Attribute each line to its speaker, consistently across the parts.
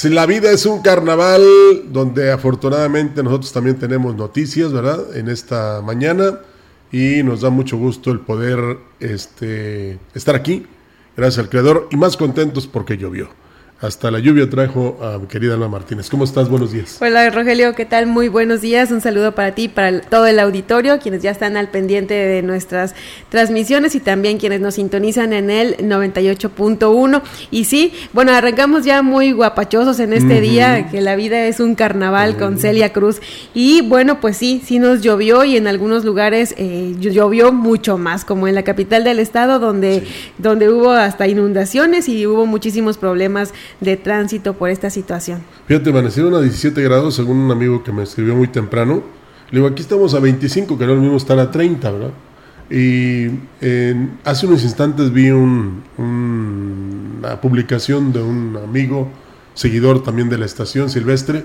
Speaker 1: Así es, la vida es un carnaval donde afortunadamente nosotros también tenemos noticias, ¿verdad? En esta mañana y nos da mucho gusto el poder este, estar aquí, gracias al Creador, y más contentos porque llovió. Hasta la lluvia trajo a mi querida Ana Martínez. ¿Cómo estás? Buenos días.
Speaker 2: Hola Rogelio, ¿qué tal? Muy buenos días. Un saludo para ti, para todo el auditorio, quienes ya están al pendiente de nuestras transmisiones y también quienes nos sintonizan en el 98.1. Y sí, bueno, arrancamos ya muy guapachosos en este día, que la vida es un carnaval con Celia Cruz. Y bueno, pues sí, sí nos llovió y en algunos lugares eh, llovió mucho más, como en la capital del estado, donde, donde hubo hasta inundaciones y hubo muchísimos problemas de tránsito por esta situación.
Speaker 1: Fíjate, amanecieron a 17 grados, según un amigo que me escribió muy temprano. Le digo, aquí estamos a 25, que no lo mismo estar a 30, ¿verdad? Y hace unos instantes vi un, una publicación de un amigo, seguidor también de la estación, Silvestre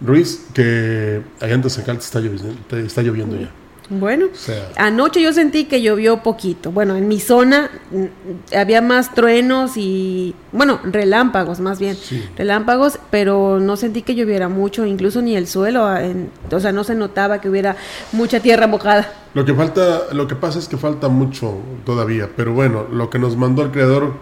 Speaker 1: Ruiz, que allá en Tazacal está está lloviendo ya.
Speaker 2: Bueno, anoche yo sentí que llovió poquito. Bueno, en mi zona había más truenos y, bueno, relámpagos más bien, relámpagos, pero no sentí que lloviera mucho, incluso ni el suelo, o sea, no se notaba que hubiera mucha tierra mojada.
Speaker 1: Lo que falta, lo que pasa es que falta mucho todavía, pero bueno, lo que nos mandó el creador,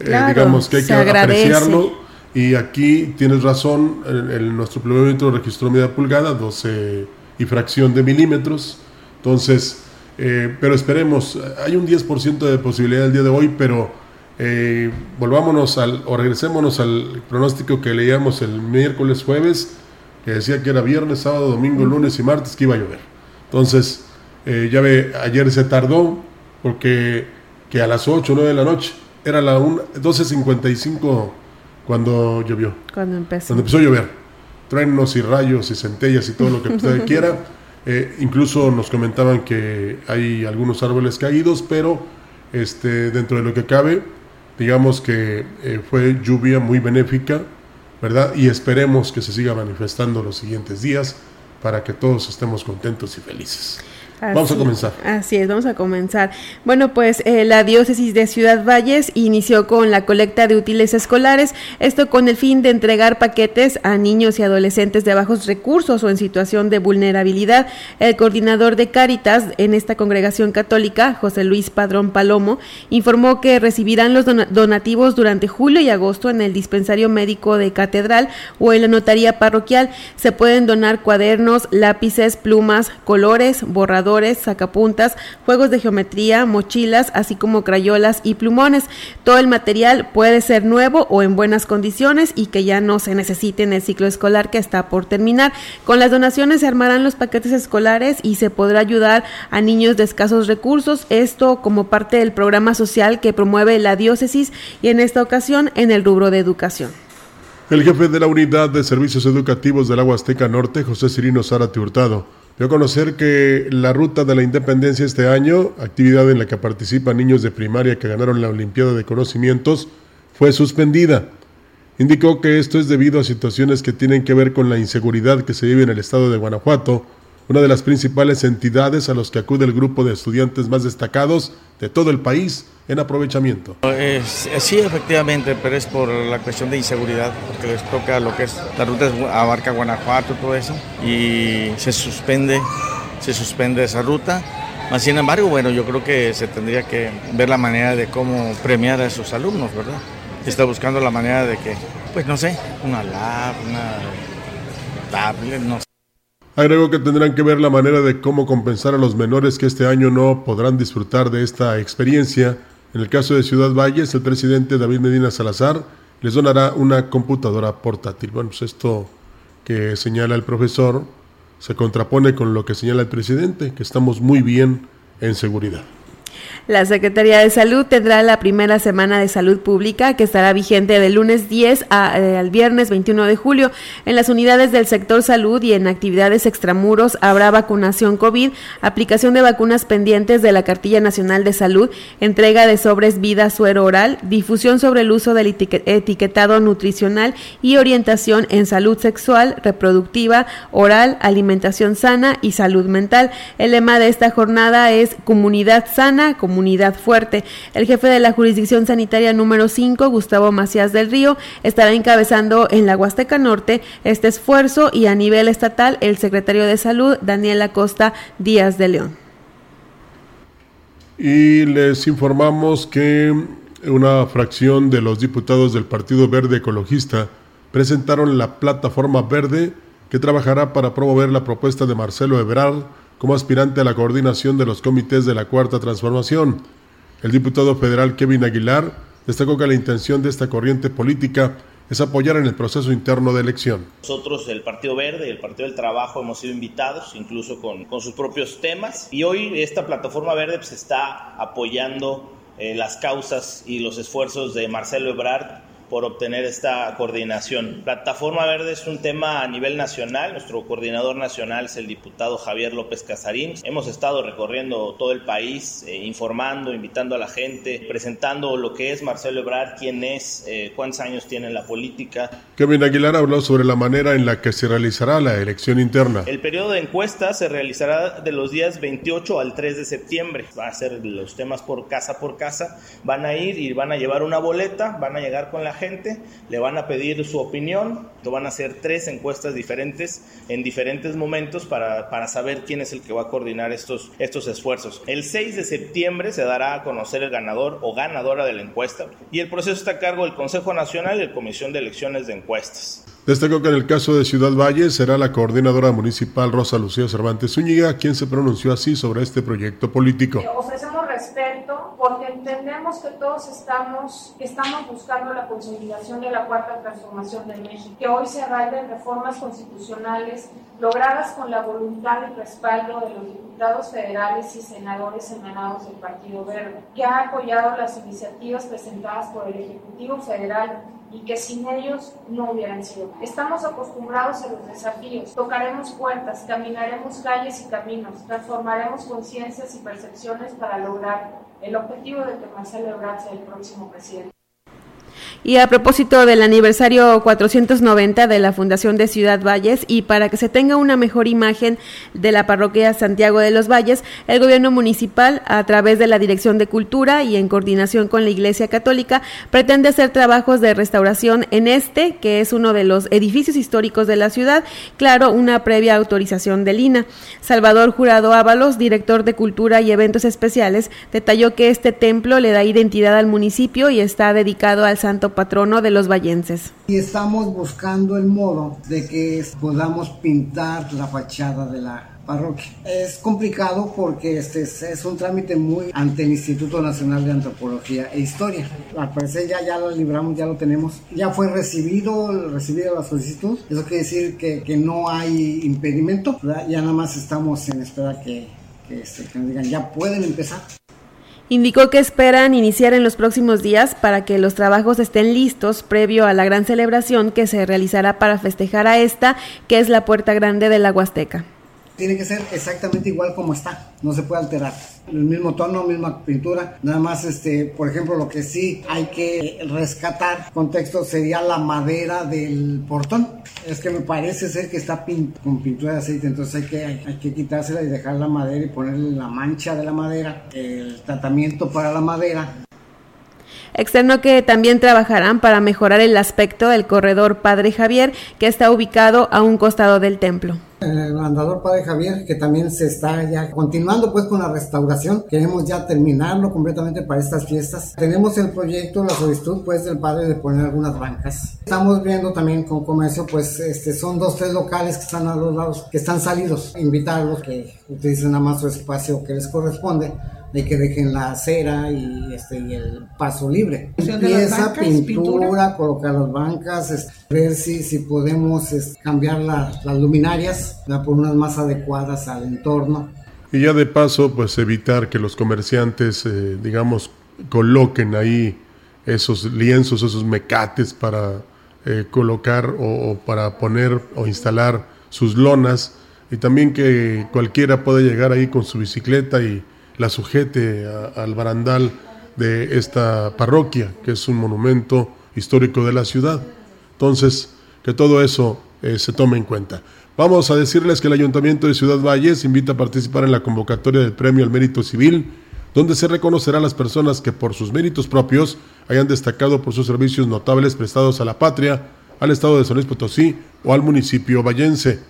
Speaker 1: eh, digamos que hay que apreciarlo. Y aquí tienes razón, el, nuestro pluviómetro registró media pulgada, 12 y fracción de milímetros entonces, eh, pero esperemos, hay un 10% de posibilidad el día de hoy, pero eh, volvámonos al, o regresémonos al pronóstico que leíamos el miércoles, jueves, que decía que era viernes, sábado, domingo, lunes y martes que iba a llover. Entonces, eh, ya ve, ayer se tardó porque que a las 8 o 9 de la noche era la 12.55 cuando llovió.
Speaker 2: Cuando empezó.
Speaker 1: Cuando empezó a llover. Truenos y rayos y centellas y todo lo que usted quiera. Eh, incluso nos comentaban que hay algunos árboles caídos, pero este, dentro de lo que cabe, digamos que eh, fue lluvia muy benéfica, ¿verdad? Y esperemos que se siga manifestando los siguientes días para que todos estemos contentos y felices vamos a comenzar.
Speaker 2: Así es, vamos a comenzar. Bueno, pues eh, la diócesis de Ciudad Valles inició con la colecta de útiles escolares, esto con el fin de entregar paquetes a niños y adolescentes de bajos recursos o en situación de vulnerabilidad. El coordinador de Cáritas en esta congregación católica, José Luis Padrón Palomo, informó que recibirán los donativos durante julio y agosto en el dispensario médico de Catedral o en la notaría parroquial. Se pueden donar cuadernos, lápices, plumas, colores, borradores, sacapuntas, juegos de geometría, mochilas, así como crayolas y plumones. Todo el material puede ser nuevo o en buenas condiciones y que ya no se necesite en el ciclo escolar que está por terminar. Con las donaciones se armarán los paquetes escolares y se podrá ayudar a niños de escasos recursos, esto como parte del programa social que promueve la diócesis y en esta ocasión en el rubro de educación.
Speaker 1: El jefe de la Unidad de Servicios Educativos del Agua Azteca Norte, José Cirino Zárate Hurtado, Dio a conocer que la Ruta de la Independencia este año, actividad en la que participan niños de primaria que ganaron la Olimpiada de Conocimientos, fue suspendida. Indicó que esto es debido a situaciones que tienen que ver con la inseguridad que se vive en el estado de Guanajuato, una de las principales entidades a los que acude el grupo de estudiantes más destacados de todo el país en aprovechamiento.
Speaker 3: sí, efectivamente, pero es por la cuestión de inseguridad, porque les toca lo que es la ruta abarca Guanajuato, todo eso, y se suspende, se suspende esa ruta. Más sin embargo, bueno, yo creo que se tendría que ver la manera de cómo premiar a esos alumnos, ¿verdad? Está buscando la manera de que, pues no sé, una lab, una tablet, no sé.
Speaker 1: Agregó que tendrán que ver la manera de cómo compensar a los menores que este año no podrán disfrutar de esta experiencia en el caso de Ciudad Valles, el presidente David Medina Salazar les donará una computadora portátil. Bueno, pues esto que señala el profesor se contrapone con lo que señala el presidente, que estamos muy bien en seguridad.
Speaker 2: La Secretaría de Salud tendrá la primera semana de salud pública que estará vigente del lunes 10 eh, al viernes 21 de julio. En las unidades del sector salud y en actividades extramuros habrá vacunación COVID, aplicación de vacunas pendientes de la Cartilla Nacional de Salud, entrega de sobres vida suero oral, difusión sobre el uso del etiquetado nutricional y orientación en salud sexual, reproductiva, oral, alimentación sana y salud mental. El lema de esta jornada es comunidad sana, comunidad fuerte. El jefe de la jurisdicción sanitaria número 5, Gustavo Macías del Río, estará encabezando en la Huasteca Norte este esfuerzo y a nivel estatal el secretario de Salud, Daniel Acosta Díaz de León.
Speaker 1: Y les informamos que una fracción de los diputados del Partido Verde Ecologista presentaron la plataforma verde que trabajará para promover la propuesta de Marcelo Ebrard como aspirante a la coordinación de los comités de la Cuarta Transformación. El diputado federal Kevin Aguilar destacó que la intención de esta corriente política es apoyar en el proceso interno de elección.
Speaker 4: Nosotros, el Partido Verde y el Partido del Trabajo, hemos sido invitados, incluso con, con sus propios temas, y hoy esta plataforma verde pues, está apoyando eh, las causas y los esfuerzos de Marcelo Ebrard por obtener esta coordinación. Plataforma Verde es un tema a nivel nacional. Nuestro coordinador nacional es el diputado Javier López Casarín. Hemos estado recorriendo todo el país, eh, informando, invitando a la gente, presentando lo que es Marcelo Ebrard, quién es, eh, cuántos años tiene en la política.
Speaker 1: Kevin Aguilar habló sobre la manera en la que se realizará la elección interna.
Speaker 4: El periodo de encuesta se realizará de los días 28 al 3 de septiembre. Va a ser los temas por casa por casa. Van a ir y van a llevar una boleta, van a llegar con la gente, le van a pedir su opinión, lo van a hacer tres encuestas diferentes en diferentes momentos para, para saber quién es el que va a coordinar estos, estos esfuerzos. El 6 de septiembre se dará a conocer el ganador o ganadora de la encuesta y el proceso está a cargo del Consejo Nacional y la Comisión de Elecciones de Encuestas.
Speaker 1: Destacó que en el caso de Ciudad Valle será la coordinadora municipal Rosa Lucía Cervantes Zúñiga quien se pronunció así sobre este proyecto político.
Speaker 5: Ofrecemos respeto porque entendemos que todos estamos, buscando la consolidación de la cuarta transformación de México, que hoy se arraigan reformas constitucionales logradas con la voluntad y respaldo de los diputados federales y senadores emanados del Partido Verde, que ha apoyado las iniciativas presentadas por el Ejecutivo Federal y que sin ellos no hubieran sido. Estamos acostumbrados a los desafíos, tocaremos puertas, caminaremos calles y caminos, transformaremos conciencias y percepciones para lograr el objetivo de que Marcelo Ebrard sea el próximo presidente.
Speaker 2: Y a propósito del aniversario 490 de la Fundación de Ciudad Valles y para que se tenga una mejor imagen de la parroquia Santiago de los Valles, el gobierno municipal, a través de la Dirección de Cultura y en coordinación con la Iglesia Católica, pretende hacer trabajos de restauración en este, que es uno de los edificios históricos de la ciudad, claro, una previa autorización del INA. Salvador Jurado Ábalos, director de Cultura y Eventos Especiales, detalló que este templo le da identidad al municipio y está dedicado al Santo patrono de los vallenses.
Speaker 6: Y estamos buscando el modo de que podamos pintar la fachada de la parroquia. Es complicado porque este es, un trámite muy ante el Instituto Nacional de Antropología e Historia. Al parecer ya, ya lo libramos, ya lo tenemos. Ya fue recibido, recibida la solicitud. Eso quiere decir que, que no hay impedimento. Ya nada más estamos en espera que, que, este, que nos digan ya pueden empezar.
Speaker 2: Indicó que esperan iniciar en los próximos días para que los trabajos estén listos previo a la gran celebración que se realizará para festejar a esta, que es la Puerta Grande de la Huasteca.
Speaker 6: Tiene que ser exactamente igual como está, no se puede alterar. El mismo tono, misma pintura, nada más, este, por ejemplo, lo que sí hay que rescatar, contexto, sería la madera del portón. Es que me parece ser que está con pintura de aceite, entonces hay que, hay, que quitársela y dejar la madera y ponerle la mancha de la madera, el tratamiento para la madera
Speaker 2: Externo que también trabajarán para mejorar el aspecto del corredor Padre Javier, que está ubicado a un costado del templo
Speaker 6: el andador Padre Javier, que también se está ya continuando pues con la restauración. Queremos ya terminarlo completamente para estas fiestas. Tenemos el proyecto, la solicitud pues del Padre de poner algunas bancas. Estamos viendo también con comercio pues este, son dos, tres locales que están a los lados, que están salidos. Invitarlos que utilicen nada más su espacio que les corresponde de que dejen la acera y, este, y el paso libre. Pieza, pintura, colocar las bancas, ver si, si podemos cambiar las luminarias por unas más adecuadas al entorno.
Speaker 1: Y ya de paso, pues evitar que los comerciantes, eh, digamos, coloquen ahí esos lienzos, esos mecates para eh, colocar o, o, para poner o instalar sus lonas y también que cualquiera pueda llegar ahí con su bicicleta y la sujete al barandal de esta parroquia, que es un monumento histórico de la ciudad. Entonces, que todo eso eh, se tome en cuenta. Vamos a decirles que el Ayuntamiento de Ciudad Valles invita a participar en la convocatoria del Premio al Mérito Civil, donde se reconocerá a las personas que por sus méritos propios hayan destacado por sus servicios notables prestados a la patria, al Estado de San Luis Potosí o al municipio vallense.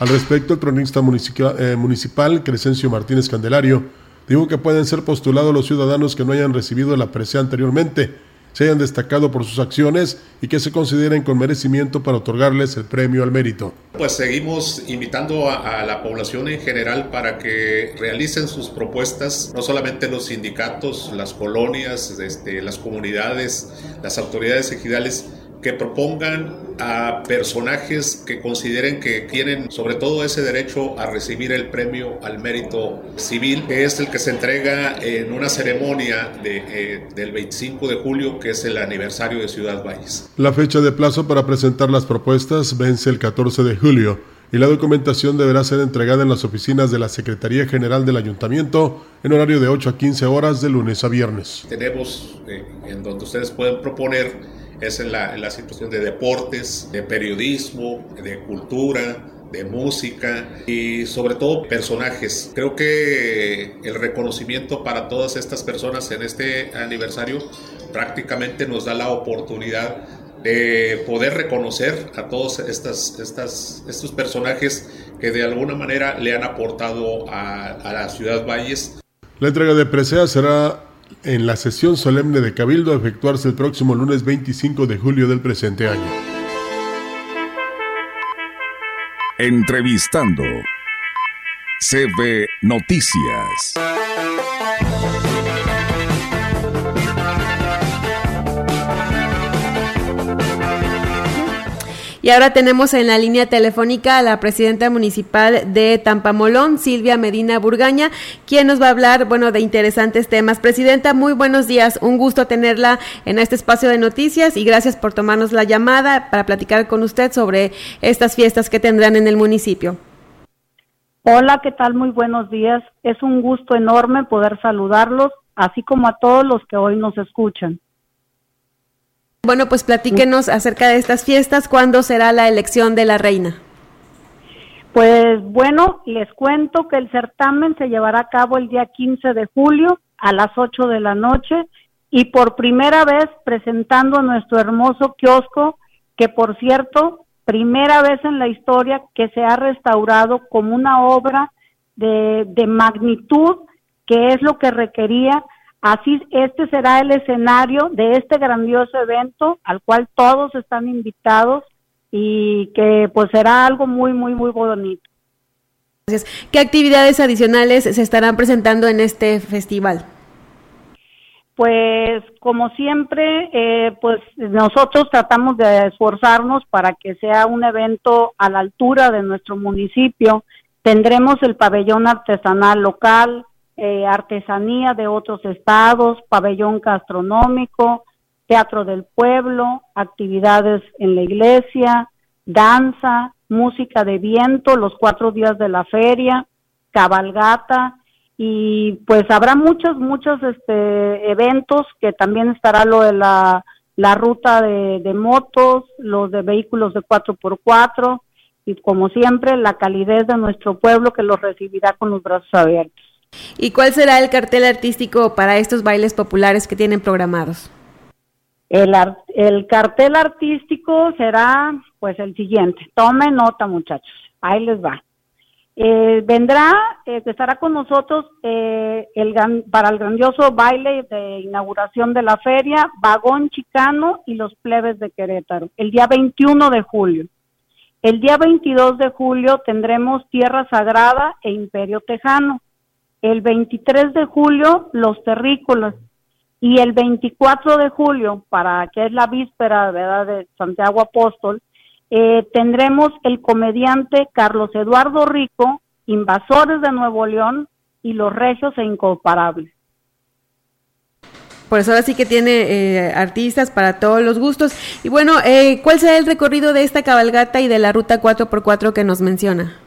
Speaker 1: Al respecto, el cronista municipal, eh, municipal Crescencio Martínez Candelario Digo que pueden ser postulados los ciudadanos que no hayan recibido la presea anteriormente, se hayan destacado por sus acciones y que se consideren con merecimiento para otorgarles el premio al mérito.
Speaker 7: Pues seguimos invitando a, la población en general para que realicen sus propuestas, no solamente los sindicatos, las colonias, este, las comunidades, las autoridades ejidales, que propongan a personajes que consideren que tienen sobre todo ese derecho a recibir el premio al mérito civil, que es el que se entrega en una ceremonia de, eh, del 25 de julio, que es el aniversario de Ciudad Valles.
Speaker 1: La fecha de plazo para presentar las propuestas vence el 14 de julio y la documentación deberá ser entregada en las oficinas de la Secretaría General del Ayuntamiento en horario de 8 a 15 horas de lunes a viernes.
Speaker 7: Tenemos eh, en donde ustedes pueden proponer es en la, situación de deportes, de periodismo, de cultura, de música y sobre todo personajes. Creo que el reconocimiento para todas estas personas en este aniversario prácticamente nos da la oportunidad de poder reconocer a todos estas, estas, estos personajes que de alguna manera le han aportado a, a la ciudad Valles.
Speaker 1: La entrega de presea será en la sesión solemne de Cabildo a efectuarse el próximo lunes 25 de julio del presente año.
Speaker 8: Entrevistando CB Noticias.
Speaker 2: Y ahora tenemos en la línea telefónica a la presidenta municipal de Tampamolón, Silvia Medina Burgaña, quien nos va a hablar, bueno, de interesantes temas. Presidenta, muy buenos días. Un gusto tenerla en este espacio de noticias y gracias por tomarnos la llamada para platicar con usted sobre estas fiestas que tendrán en el municipio.
Speaker 9: Hola, ¿qué tal? Muy buenos días. Es un gusto enorme poder saludarlos, así como a todos los que hoy nos escuchan.
Speaker 2: Bueno, pues platíquenos acerca de estas fiestas, ¿cuándo será la elección de la reina?
Speaker 9: Pues bueno, les cuento que el certamen se llevará a cabo el día 15 de julio a las 8 de la noche y por primera vez presentando nuestro hermoso kiosco, que por cierto, primera vez en la historia que se ha restaurado como una obra de, de magnitud, que es lo que requería Así, este será el escenario de este grandioso evento al cual todos están invitados y que pues será algo muy, muy, muy bonito.
Speaker 2: Gracias. ¿Qué actividades adicionales se estarán presentando en este festival?
Speaker 9: Pues como siempre, eh, pues nosotros tratamos de esforzarnos para que sea un evento a la altura de nuestro municipio. Tendremos el pabellón artesanal local, eh, artesanía de otros estados, pabellón gastronómico, teatro del pueblo, actividades en la iglesia, danza, música de viento los cuatro días de la feria, cabalgata y pues habrá muchos, muchos este, eventos que también estará lo de la, la ruta de, de motos, los de vehículos de 4x4 y como siempre la calidez de nuestro pueblo que los recibirá con los brazos abiertos.
Speaker 2: ¿Y cuál será el cartel artístico para estos bailes populares que tienen programados?
Speaker 9: El, el cartel artístico será pues el siguiente. Tome nota muchachos, ahí les va. Eh, vendrá, eh, estará con nosotros eh, el, para el grandioso baile de inauguración de la feria, Vagón Chicano y los plebes de Querétaro, el día 21 de julio. El día 22 de julio tendremos Tierra Sagrada e Imperio Tejano. El 23 de julio, Los Terrícolas. Y el 24 de julio, para que es la víspera ¿verdad? de Santiago Apóstol, eh, tendremos el comediante Carlos Eduardo Rico, Invasores de Nuevo León y Los Regios e Incomparables.
Speaker 2: Por eso ahora sí que tiene eh, artistas para todos los gustos. Y bueno, eh, ¿cuál será el recorrido de esta cabalgata y de la ruta 4x4 que nos menciona?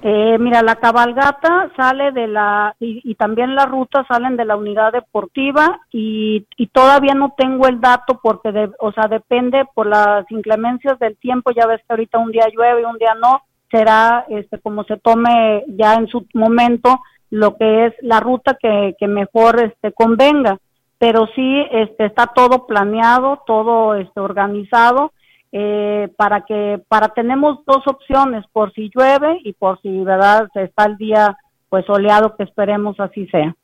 Speaker 9: Eh, mira, la cabalgata sale de la, y, también la ruta salen de la unidad deportiva y, y todavía no tengo el dato porque, de, o sea, depende por las inclemencias del tiempo, ya ves que ahorita un día llueve y un día no, será este como se tome ya en su momento lo que es la ruta que, que mejor este convenga. Pero sí este, está todo planeado, todo este, organizado eh, para que para tenemos dos opciones por si llueve y por si verdad está el día pues soleado que esperemos así sea.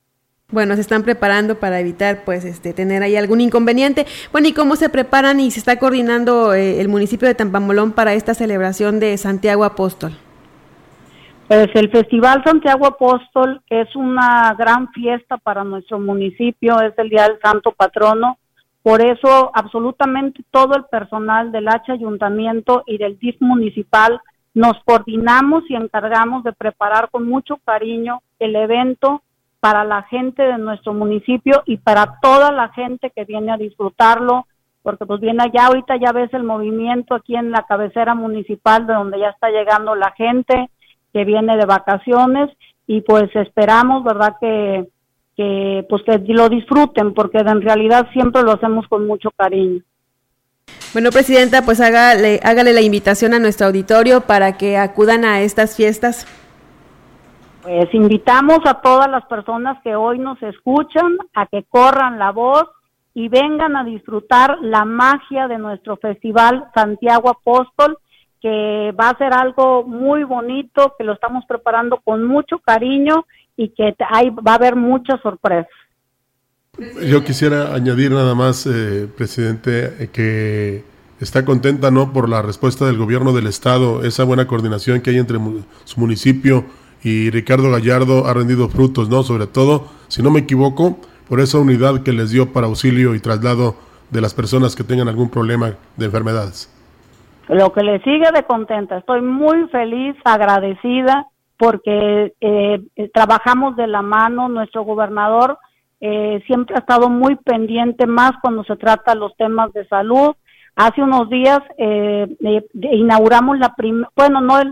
Speaker 2: Bueno, se están preparando para evitar pues este tener ahí algún inconveniente. Bueno, ¿y cómo se preparan y se está coordinando eh, el municipio de Tampamolón para esta celebración de Santiago Apóstol?
Speaker 9: Pues el Festival Santiago Apóstol es una gran fiesta para nuestro municipio, es el Día del Santo Patrono. Por eso absolutamente todo el personal del H Ayuntamiento y del DIF municipal nos coordinamos y encargamos de preparar con mucho cariño el evento para la gente de nuestro municipio y para toda la gente que viene a disfrutarlo, porque pues viene allá, ahorita ya ves el movimiento aquí en la cabecera municipal de donde ya está llegando la gente, que viene de vacaciones y pues esperamos, ¿verdad? Que, que pues que lo disfruten porque en realidad siempre lo hacemos con mucho cariño.
Speaker 2: Bueno, Presidenta, pues hágale, hágale la invitación a nuestro auditorio para que acudan a estas fiestas.
Speaker 9: Pues invitamos a todas las personas que hoy nos escuchan a que corran la voz y vengan a disfrutar la magia de nuestro festival Santiago Apóstol que va a ser algo muy bonito, que lo estamos preparando con mucho cariño y que hay, va a haber muchas sorpresas.
Speaker 1: Yo quisiera añadir nada más, eh, presidente, que está contenta no por la respuesta del gobierno del estado, esa buena coordinación que hay entre su municipio y Ricardo Gallardo ha rendido frutos, no, sobre todo, si no me equivoco, por esa unidad que les dio para auxilio y traslado de las personas que tengan algún problema de enfermedades.
Speaker 9: Lo que le sigue de contenta, estoy muy feliz, agradecida, porque eh, eh, trabajamos de la mano, nuestro gobernador eh, siempre ha estado muy pendiente más cuando se trata los temas de salud. Hace unos días inauguramos la primera, bueno, no es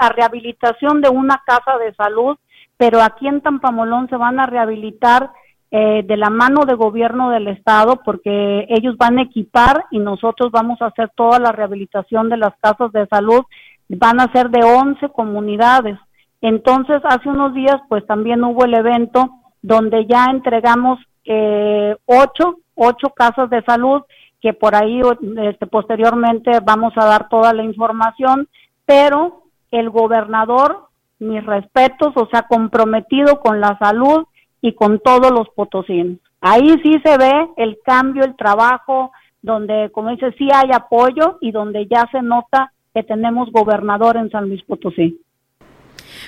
Speaker 9: la rehabilitación de una casa de salud, pero aquí en Tampamolón se van a rehabilitar eh, de la mano de gobierno del estado porque ellos van a equipar y nosotros vamos a hacer toda la rehabilitación de las casas de salud, van a ser de 11 comunidades. Entonces, hace unos días pues también hubo el evento donde ya entregamos eh, ocho, ocho casas de salud que por ahí este, posteriormente vamos a dar toda la información, pero el gobernador, mis respetos, o sea, comprometido con la salud, y con todos los potosinos. Ahí sí se ve el cambio, el trabajo, donde, como dice, sí hay apoyo y donde ya se nota que tenemos gobernador en San Luis Potosí.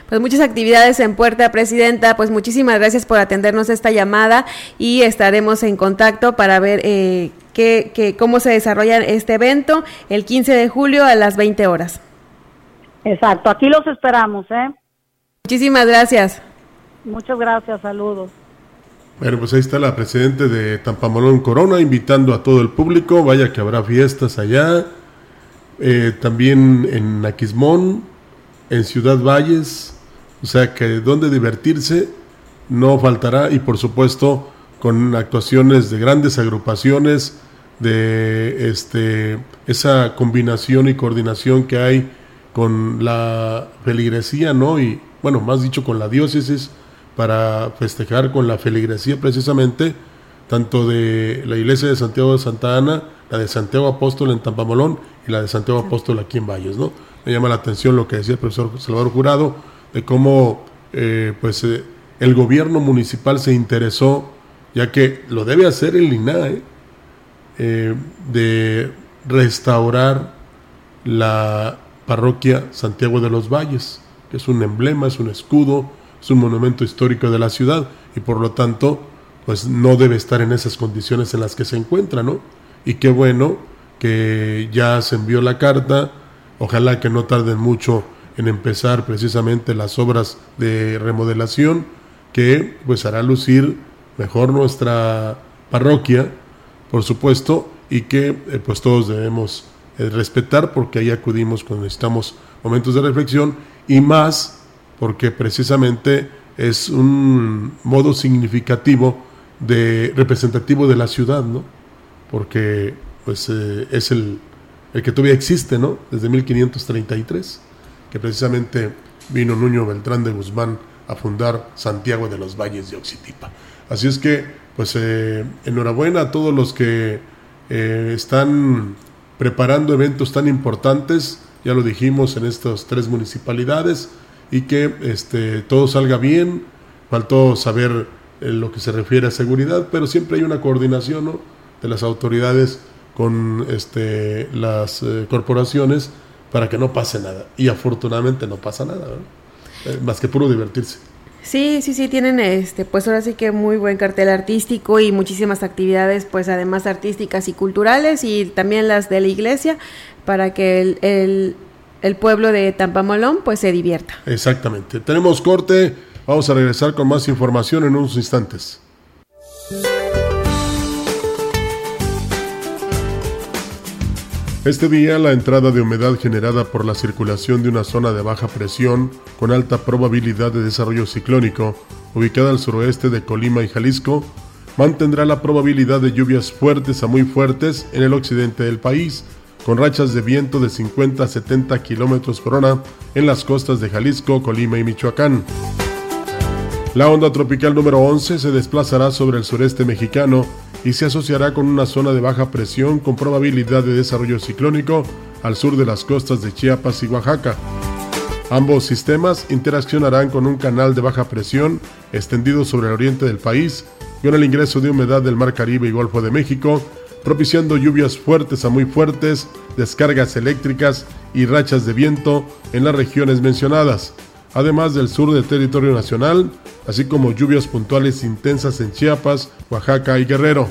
Speaker 2: Pues muchas actividades en puerta, Presidenta. Pues muchísimas gracias por atendernos esta llamada y estaremos en contacto para ver eh, qué, cómo se desarrolla este evento el 15 de julio a las 20 horas.
Speaker 9: Exacto, aquí los esperamos. ¿eh?
Speaker 2: Muchísimas gracias.
Speaker 9: Muchas gracias, saludos.
Speaker 1: Bueno, pues ahí está la presidente de Tampamolón Corona invitando a todo el público. Vaya que habrá fiestas allá. eh, también en Aquismón, en Ciudad Valles, o sea que donde divertirse no faltará y por supuesto con actuaciones de grandes agrupaciones, de este, esa combinación y coordinación que hay con la feligresía, ¿no? Y bueno, más dicho con la diócesis, para festejar con la feligresía precisamente, tanto de la iglesia de Santiago de Santa Ana, la de Santiago Apóstol en Tampamolón y la de Santiago Apóstol aquí en Valles, ¿no? Me llama la atención lo que decía el profesor Salvador Jurado, de cómo eh, pues eh, el gobierno municipal se interesó, ya que lo debe hacer el INAE, eh, de restaurar la parroquia Santiago de los Valles, que es un emblema, es un escudo, es un monumento histórico de la ciudad y por lo tanto pues no debe estar en esas condiciones en las que se encuentra, ¿no? Y qué bueno que ya se envió la carta, ojalá que no tarden mucho en empezar precisamente las obras de remodelación que pues hará lucir mejor nuestra parroquia por supuesto, y que eh, pues todos debemos eh, respetar porque ahí acudimos cuando necesitamos momentos de reflexión y más porque precisamente es un modo significativo de representativo de la ciudad, ¿no? Porque pues eh, es el, el que todavía existe, ¿no? Desde 1533, que precisamente vino Nuño Beltrán de Guzmán a fundar Santiago de los Valles de Oxitipa. Así es que pues eh, enhorabuena a todos los que eh, están preparando eventos tan importantes, ya lo dijimos en estas tres municipalidades, y que este, todo salga bien. Faltó saber en lo que se refiere a seguridad, pero siempre hay una coordinación de las autoridades con este, las eh, corporaciones para que no pase nada. Y afortunadamente no pasa nada, más que puro divertirse.
Speaker 2: Sí, sí, sí, tienen este, pues ahora sí que muy buen cartel artístico y muchísimas actividades, pues además artísticas y culturales y también las de la iglesia para que el, el, el pueblo de Tampamolón pues se divierta.
Speaker 1: Exactamente. Tenemos corte, vamos a regresar con más información en unos instantes. Este día, la entrada de humedad generada por la circulación de una zona de baja presión con alta probabilidad de desarrollo ciclónico, ubicada al suroeste de Colima y Jalisco, mantendrá la probabilidad de lluvias fuertes a muy fuertes en el occidente del país, con rachas de viento de 50 a 70 km por hora en las costas de Jalisco, Colima y Michoacán. La onda tropical número 11 se desplazará sobre el sureste mexicano y se asociará con una zona de baja presión con probabilidad de desarrollo ciclónico al sur de las costas de Chiapas y Oaxaca. Ambos sistemas interaccionarán con un canal de baja presión extendido sobre el oriente del país con el ingreso de humedad del Mar Caribe y Golfo de México, propiciando lluvias fuertes a muy fuertes, descargas eléctricas y rachas de viento en las regiones mencionadas, además del sur del territorio nacional, así como lluvias puntuales intensas en Chiapas, Oaxaca y Guerrero.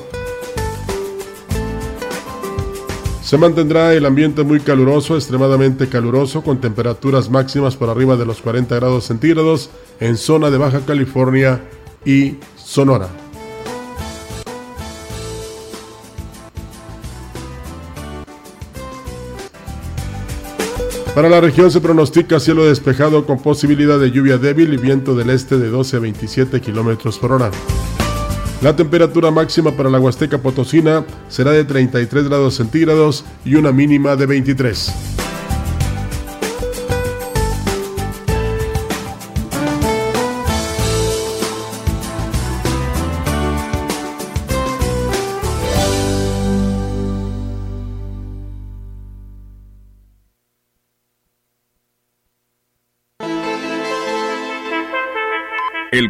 Speaker 1: Se mantendrá el ambiente muy caluroso, extremadamente caluroso, con temperaturas máximas por arriba de los 40 grados centígrados en zona de Baja California y Sonora. Para la región se pronostica cielo despejado con posibilidad de lluvia débil y viento del este de 12 a 27 kilómetros por hora. La temperatura máxima para la Huasteca Potosina será de 33 grados centígrados y una mínima de 23.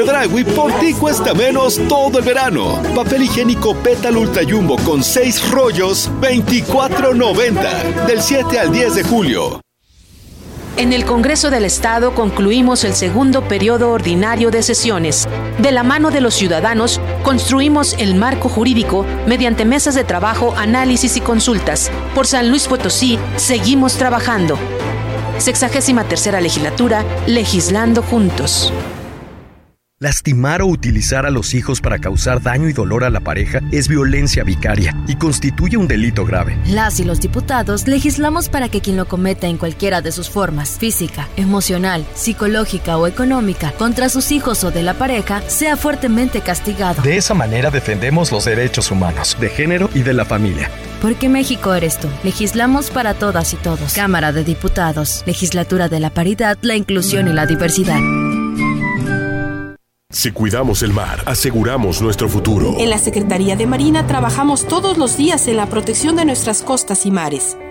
Speaker 10: Chedragui por ti cuesta menos todo el verano. Papel higiénico Pétalo Ultra Jumbo con 6 rollos, 24.90. Del 7 al 10 de julio.
Speaker 11: En el Congreso del Estado concluimos el segundo periodo ordinario de sesiones. De la mano de los ciudadanos, construimos el marco jurídico mediante mesas de trabajo, análisis y consultas. Por San Luis Potosí, seguimos trabajando. Sexagésima tercera legislatura, legislando juntos.
Speaker 12: Lastimar o utilizar a los hijos para causar daño y dolor a la pareja es violencia vicaria y constituye un delito grave.
Speaker 13: Las y los diputados legislamos para que quien lo cometa en cualquiera de sus formas, física, emocional, psicológica o económica, contra sus hijos o de la pareja, sea fuertemente castigado.
Speaker 12: De esa manera defendemos los derechos humanos, de género y de la familia.
Speaker 13: Porque México eres tú. Legislamos para todas y todos. Cámara de Diputados. Legislatura de la Paridad, la Inclusión y la Diversidad.
Speaker 14: Si cuidamos el mar, aseguramos nuestro futuro.
Speaker 15: En la Secretaría de Marina trabajamos todos los días en la protección de nuestras costas y mares.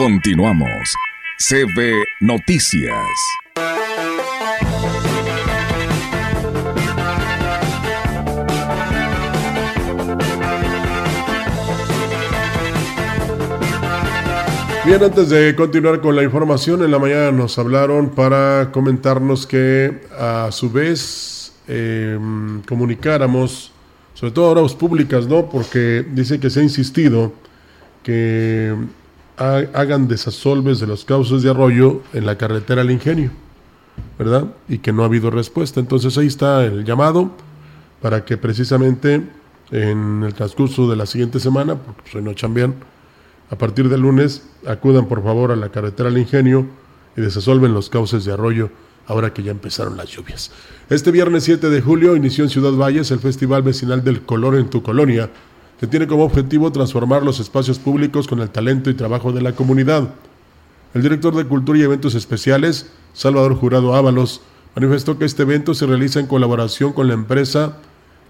Speaker 8: Continuamos. CB Noticias.
Speaker 1: Bien, antes de continuar con la información, en la mañana nos hablaron para comentarnos que a su vez em, comunicáramos, sobre todo a horas públicas, ¿no? Porque dice que se ha insistido que hagan desasolves de los cauces de arroyo en la carretera al ingenio, ¿verdad? Y que no ha habido respuesta. Entonces ahí está el llamado para que precisamente en el transcurso de la siguiente semana, porque pues, hoy no chambean, a partir del lunes acudan por favor a la carretera al ingenio y desasolven los cauces de arroyo ahora que ya empezaron las lluvias. Este viernes 7 de julio inició en Ciudad Valles el Festival Vecinal del Color en tu Colonia, que tiene como objetivo transformar los espacios públicos con el talento y trabajo de la comunidad. El director de Cultura y Eventos Especiales, Salvador Jurado Ábalos, manifestó que este evento se realiza en colaboración con la empresa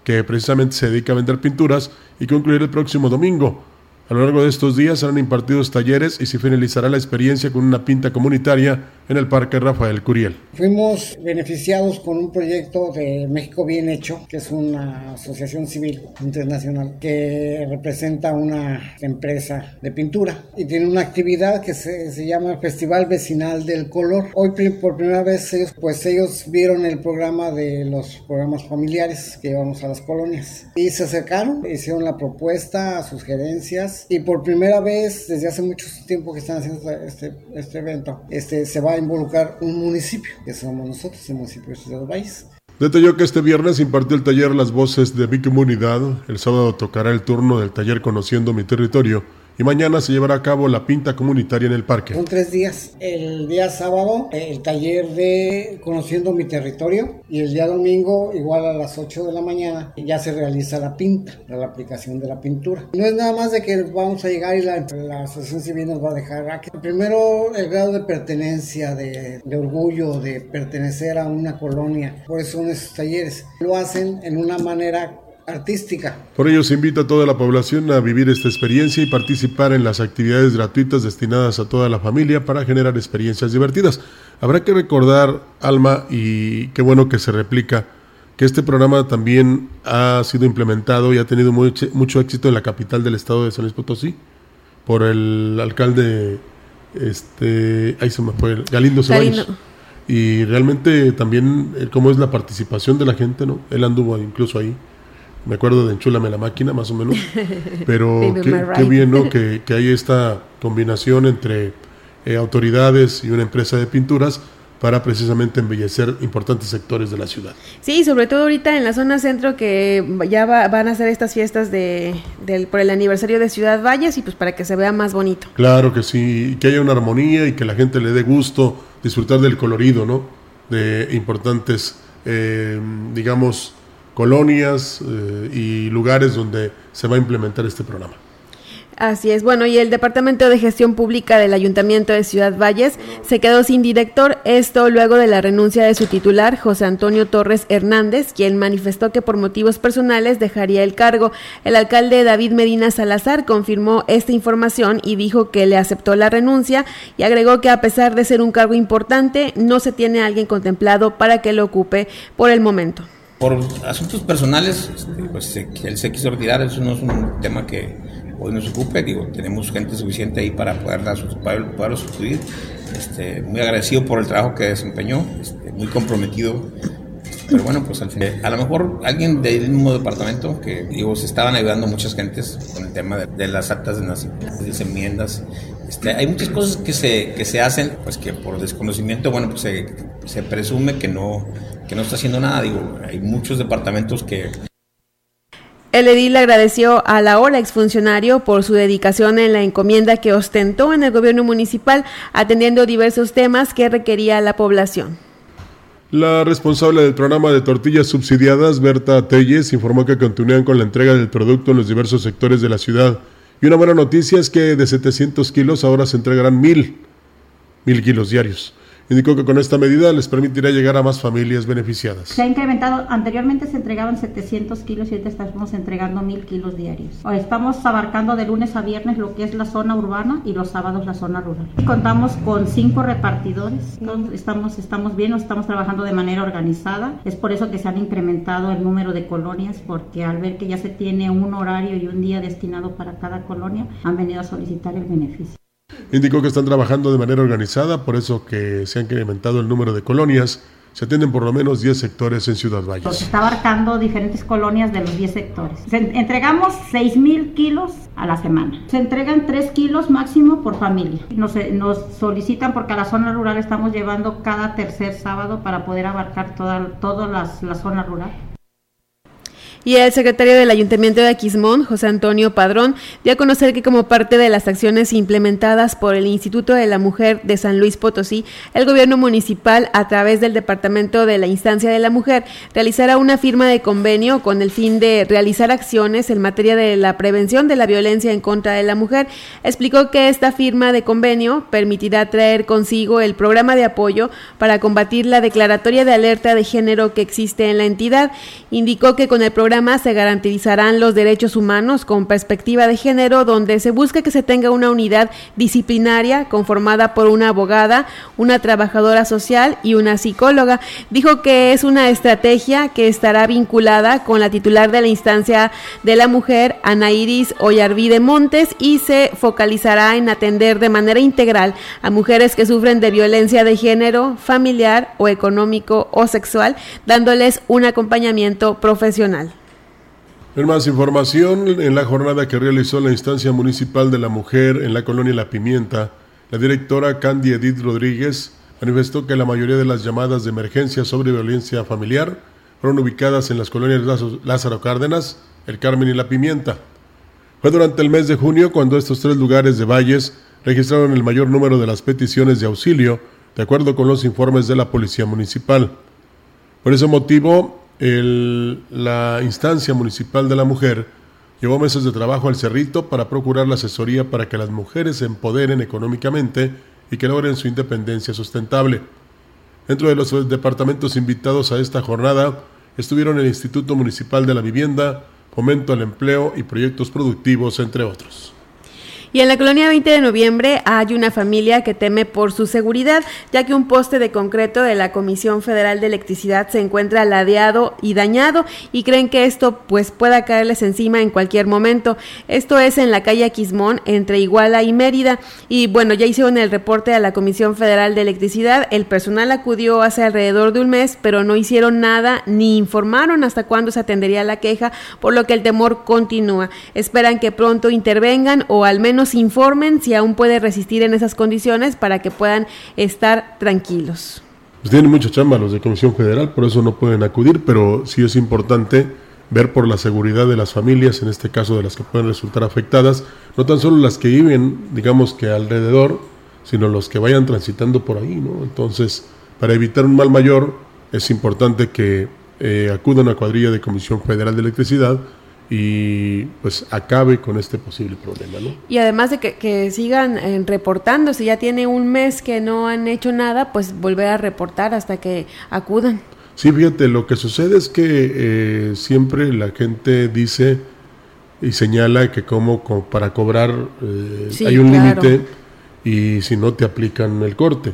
Speaker 1: que precisamente se dedica a vender pinturas y concluirá el próximo domingo. A lo largo de estos días serán impartidos talleres y se finalizará la experiencia con una pinta comunitaria en el Parque Rafael Curiel.
Speaker 6: Fuimos beneficiados con un proyecto de México Bien Hecho, que es una asociación civil internacional que representa una empresa de pintura y tiene una actividad que se, se llama Festival Vecinal del Color. Hoy por primera vez ellos, pues ellos vieron el programa de los programas familiares que llevamos a las colonias y se acercaron, hicieron la propuesta, sugerencias y por primera vez desde hace mucho tiempo que están haciendo este, este evento, este, se va a involucrar un municipio, que somos nosotros, el municipio de Ciudad Valles.
Speaker 1: Detalló que este viernes impartió el taller Las Voces de mi Comunidad, el sábado tocará el turno del taller Conociendo mi Territorio, y mañana se llevará a cabo la pinta comunitaria en el parque.
Speaker 6: Son tres días. El día sábado, el taller de Conociendo mi Territorio y el día domingo, igual a las 8 de la mañana, ya se realiza la pinta, la aplicación de la pintura. No es nada más de que vamos a llegar y la, la asociación civil nos va a dejar aquí. Primero, el grado de pertenencia, de, de orgullo, de pertenecer a una colonia. Por eso son esos talleres. Lo hacen en una manera artística.
Speaker 1: Por ello se invita a toda la población a vivir esta experiencia y participar en las actividades gratuitas destinadas a toda la familia para generar experiencias divertidas. Habrá que recordar, Alma, y qué bueno que se replica, que este programa también ha sido implementado y ha tenido mucho, mucho éxito en la capital del estado de San Luis Potosí por el alcalde, este, ahí se me fue, Galindo Ceballos. y realmente también eh, cómo es la participación de la gente, ¿no? Él anduvo incluso ahí. Me acuerdo de Enchúlame la máquina, más o menos. Pero qué, bien, ¿no? que, que hay esta combinación entre eh, autoridades y una empresa de pinturas para precisamente embellecer importantes sectores de la ciudad.
Speaker 2: Sí, sobre todo ahorita en la zona centro que ya van a hacer estas fiestas de, del, por el aniversario de Ciudad Valles y pues para que se vea más bonito.
Speaker 1: Claro que sí, que haya una armonía y que la gente le dé gusto disfrutar del colorido, ¿no? De importantes, eh, digamos, colonias eh, y lugares donde se va a implementar este programa.
Speaker 2: Así es. Bueno, y el Departamento de Gestión Pública del Ayuntamiento de Ciudad Valles se quedó sin director, esto luego de la renuncia de su titular, José Antonio Torres Hernández, quien manifestó que por motivos personales dejaría el cargo. El alcalde David Medina Salazar confirmó esta información y dijo que le aceptó la renuncia y agregó que a pesar de ser un cargo importante, no se tiene alguien contemplado para que lo ocupe por el momento.
Speaker 16: Por asuntos personales, este, pues él se quiso retirar, eso no es un tema que hoy nos ocupe. Digo, tenemos gente suficiente ahí para poderla, poderlo sustituir. Este, muy agradecido por el trabajo que desempeñó, este, muy comprometido. Pero bueno, pues al final, a lo mejor alguien del mismo departamento, que digo, se estaban ayudando muchas gentes con el tema de, las actas de nacimiento, de las enmiendas. Este, hay muchas cosas que se, que se hacen, pues que por desconocimiento, bueno, pues se, se presume que no, que no está haciendo nada. Digo, hay muchos departamentos que
Speaker 2: el edil agradeció a la hora exfuncionario por su dedicación en la encomienda que ostentó en el gobierno municipal, atendiendo diversos temas que requería la población.
Speaker 1: La responsable del programa de tortillas subsidiadas, Berta Telles, informó que continúan con la entrega del producto en los diversos sectores de la ciudad. Y una buena noticia es que de 700 kilos ahora se entregarán mil, mil kilos diarios. Indicó que con esta medida les permitirá llegar a más familias beneficiadas.
Speaker 17: Se ha incrementado, anteriormente se entregaban 700 kilos y ahorita estamos entregando 1000 kilos diarios. Estamos abarcando de lunes a viernes lo que es la zona urbana y los sábados la zona rural. Contamos con cinco repartidores, estamos, estamos bien, estamos trabajando de manera organizada. Es por eso que se han incrementado el número de colonias, porque al ver que ya se tiene un horario y un día destinado para cada colonia, han venido a solicitar el beneficio.
Speaker 1: Indicó que están trabajando de manera organizada, por eso que se ha incrementado el número de colonias. Se atienden por lo menos 10 sectores en Ciudad Valles.
Speaker 17: Se está abarcando diferentes colonias de los 10 sectores. entregamos 6 mil kilos a la semana. Se entregan 3 kilos máximo por familia. Nos, nos solicitan porque a la zona rural estamos llevando cada tercer sábado para poder abarcar toda, toda la zona rural.
Speaker 2: Y el secretario del Ayuntamiento de Aquismón, José Antonio Padrón, dio a conocer que como parte de las acciones implementadas por el Instituto de la Mujer de San Luis Potosí, el gobierno municipal, a través del Departamento de la Instancia de la Mujer, realizará una firma de convenio con el fin de realizar acciones en materia de la prevención de la violencia en contra de la mujer. Explicó que esta firma de convenio permitirá traer consigo el programa de apoyo para combatir la declaratoria de alerta de género que existe en la entidad. Indicó que con el programa se garantizarán los derechos humanos con perspectiva de género, donde se busca que se tenga una unidad disciplinaria conformada por una abogada, una trabajadora social y una psicóloga. Dijo que es una estrategia que estará vinculada con la titular de la instancia de la mujer, Ana Iris Ollarvide Montes, y se focalizará en atender de manera integral a mujeres que sufren de violencia de género, familiar o económico o sexual, dándoles un acompañamiento profesional.
Speaker 1: En más información, en la jornada que realizó la instancia municipal de la mujer en la colonia La Pimienta, la directora Candy Edith Rodríguez manifestó que la mayoría de las llamadas de emergencia sobre violencia familiar fueron ubicadas en las colonias Lázaro Cárdenas, El Carmen y La Pimienta. Fue durante el mes de junio cuando estos tres lugares de Valles registraron el mayor número de las peticiones de auxilio, de acuerdo con los informes de la Policía Municipal. Por ese motivo, la instancia municipal de la mujer llevó meses de trabajo al Cerrito para procurar la asesoría para que las mujeres se empoderen económicamente y que logren su independencia sustentable. Dentro de los departamentos invitados a esta jornada estuvieron el Instituto Municipal de la Vivienda, Fomento al Empleo y Proyectos Productivos, entre otros.
Speaker 2: Y en la colonia 20 de noviembre hay una familia que teme por su seguridad, ya que un poste de concreto de la Comisión Federal de Electricidad se encuentra ladeado y dañado y creen que esto pues pueda caerles encima en cualquier momento. Esto es en la calle Aquismón entre Iguala y Mérida y bueno, ya hicieron el reporte a la Comisión Federal de Electricidad. El personal acudió hace alrededor de un mes, pero no hicieron nada ni informaron hasta cuándo se atendería la queja, por lo que el temor continúa. Esperan que pronto intervengan o al menos informen si aún puede resistir en esas condiciones para que puedan estar tranquilos.
Speaker 1: Pues tienen mucha chamba los de Comisión Federal, por eso no pueden acudir, pero sí es importante ver por la seguridad de las familias, en este caso de las que pueden resultar afectadas, no tan solo las que viven, digamos que alrededor, sino los que vayan transitando por ahí, ¿no? Entonces, para evitar un mal mayor, es importante que eh, acudan a cuadrilla de Comisión Federal de Electricidad y pues acabe con este posible problema. ¿no?
Speaker 2: Y además de que, sigan eh, reportando, si ya tiene un mes que no han hecho nada, pues volver a reportar hasta que acudan.
Speaker 1: Sí, fíjate, lo que sucede es que eh, siempre la gente dice y señala que como, para cobrar eh, hay un límite y si no te aplican el corte.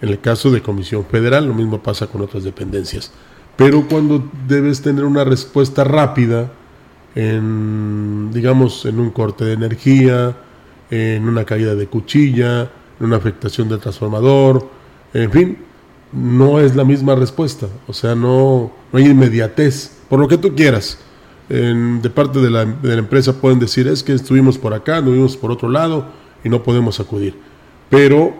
Speaker 1: En el caso de Comisión Federal, lo mismo pasa con otras dependencias. Pero cuando debes tener una respuesta rápida, en, digamos, en un corte de energía, en una caída de cuchilla, en una afectación del transformador, en fin, no es la misma respuesta, o sea, no, no hay inmediatez, por lo que tú quieras. de parte de la, de la, empresa pueden decir es que estuvimos por acá, estuvimos por otro lado y no podemos acudir. Pero,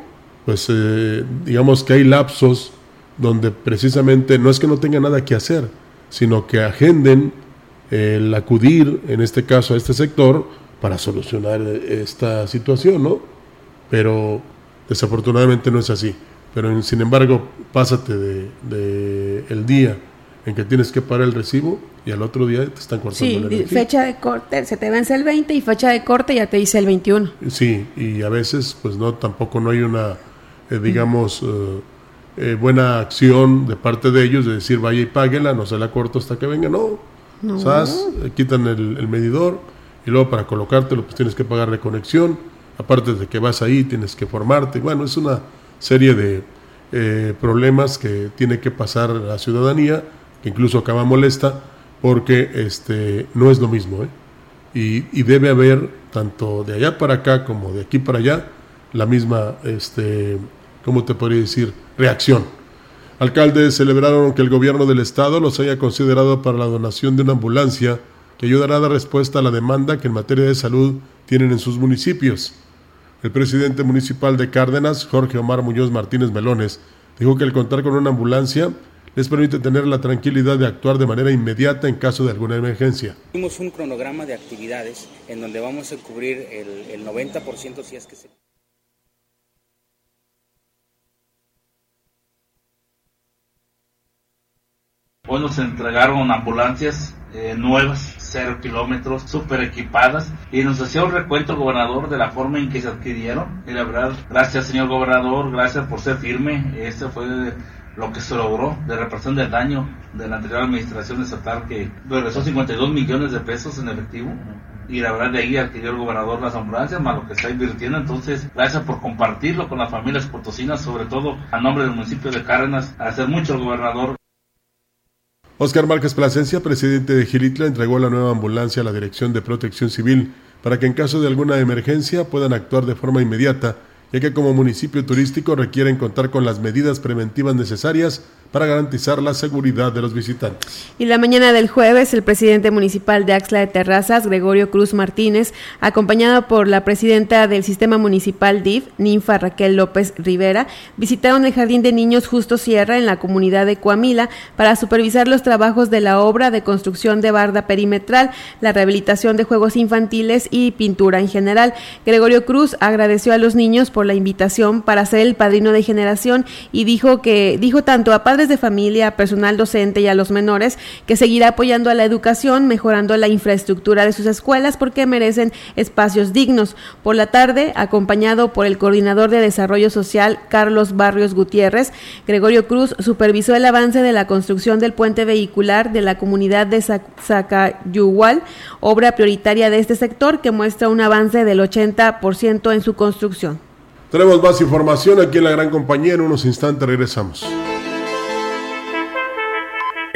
Speaker 1: pues, eh, digamos que hay lapsos donde precisamente no es que no tenga nada que hacer, sino que agenden el acudir, en este caso, a este sector para solucionar esta situación, ¿no? Pero desafortunadamente no es así. Pero sin embargo, pásate de, el día en que tienes que pagar el recibo y al otro día te están cortando
Speaker 2: sí, fecha de corte, se te vence el 20 y fecha de corte ya te dice el 21.
Speaker 1: Sí, y a veces pues no, tampoco no hay una, eh, digamos, eh, eh, buena acción de parte de ellos de decir vaya y páguela, no se la corto hasta que venga, no, no. Eh, quitan el, medidor y luego para colocártelo pues tienes que pagar de conexión, aparte de que vas ahí tienes que formarte, bueno, es una serie de eh, problemas que tiene que pasar la ciudadanía, que incluso acaba molesta, porque este, no es lo mismo, ¿eh? y, y, debe haber, tanto de allá para acá como de aquí para allá, la misma, este, ¿cómo te podría decir?, reacción Alcaldes celebraron que el gobierno del estado los haya considerado para la donación de una ambulancia que ayudará a dar respuesta a la demanda que en materia de salud tienen en sus municipios. El presidente municipal de Cárdenas, Jorge Omar Muñoz Martínez Melones, dijo que el contar con una ambulancia les permite tener la tranquilidad de actuar de manera inmediata en caso de alguna emergencia.
Speaker 18: Un cronograma de actividades en donde vamos a cubrir el, el 90% si es que se...
Speaker 19: Hoy nos entregaron ambulancias eh, nuevas, cero kilómetros, súper equipadas, y nos hacía un recuento gobernador de la forma en que se adquirieron. Y la verdad, gracias señor gobernador, gracias por ser firme. Este fue lo que se logró de reparación del daño de la anterior administración estatal que regresó 52 millones de pesos en efectivo y la verdad de ahí adquirió el gobernador las ambulancias, más lo que está invirtiendo. Entonces, gracias por compartirlo con las familias potosinas, sobre todo a nombre del municipio de Cárdenas, hacer mucho gobernador.
Speaker 1: Oscar Márquez Plasencia, presidente de Gilitla, entregó la nueva ambulancia a la Dirección de Protección Civil para que en caso de alguna emergencia puedan actuar de forma inmediata, ya que como municipio turístico requieren contar con las medidas preventivas necesarias para garantizar la seguridad de los visitantes.
Speaker 2: Y la mañana del jueves, el presidente municipal de Axla de Terrazas, Gregorio Cruz Martínez, acompañado por la presidenta del sistema municipal DIF, Ninfa Raquel López Rivera, visitaron el Jardín de Niños Justo Sierra en la comunidad de Coamila para supervisar los trabajos de la obra de construcción de barda perimetral, la rehabilitación de juegos infantiles y pintura en general. Gregorio Cruz agradeció a los niños por la invitación para ser el padrino de generación y dijo que dijo tanto a padres de familia, personal docente y a los menores, que seguirá apoyando a la educación, mejorando la infraestructura de sus escuelas porque merecen espacios dignos. Por la tarde, acompañado por el coordinador de Desarrollo Social, Carlos Barrios Gutiérrez, Gregorio Cruz supervisó el avance de la construcción del puente vehicular de la comunidad de Zacayugual, obra prioritaria de este sector que muestra un avance del 80% en su construcción.
Speaker 1: Tenemos más información aquí en la gran compañía. En unos instantes regresamos.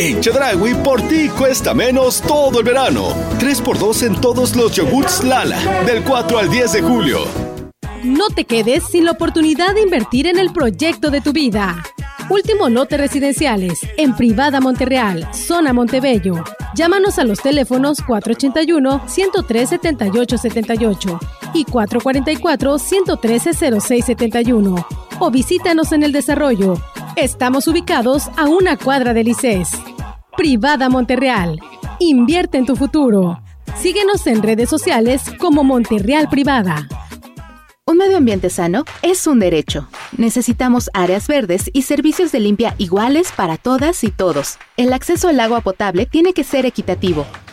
Speaker 10: En Chedragui, por ti cuesta menos todo el verano. 3x2 en todos los yogurts Lala, del 4 al 10 de julio.
Speaker 20: No te quedes sin la oportunidad de invertir en el proyecto de tu vida. Último lote residenciales en Privada Monterreal, zona Montebello. Llámanos a los teléfonos 481-103-7878 y 444-113-0671 o visítanos en el desarrollo. Estamos ubicados a una cuadra de ICES. Privada Monterreal. Invierte en tu futuro. Síguenos en redes sociales como Monterreal Privada.
Speaker 21: Un medio ambiente sano es un derecho. Necesitamos áreas verdes y servicios de limpia iguales para todas y todos. El acceso al agua potable tiene que ser equitativo,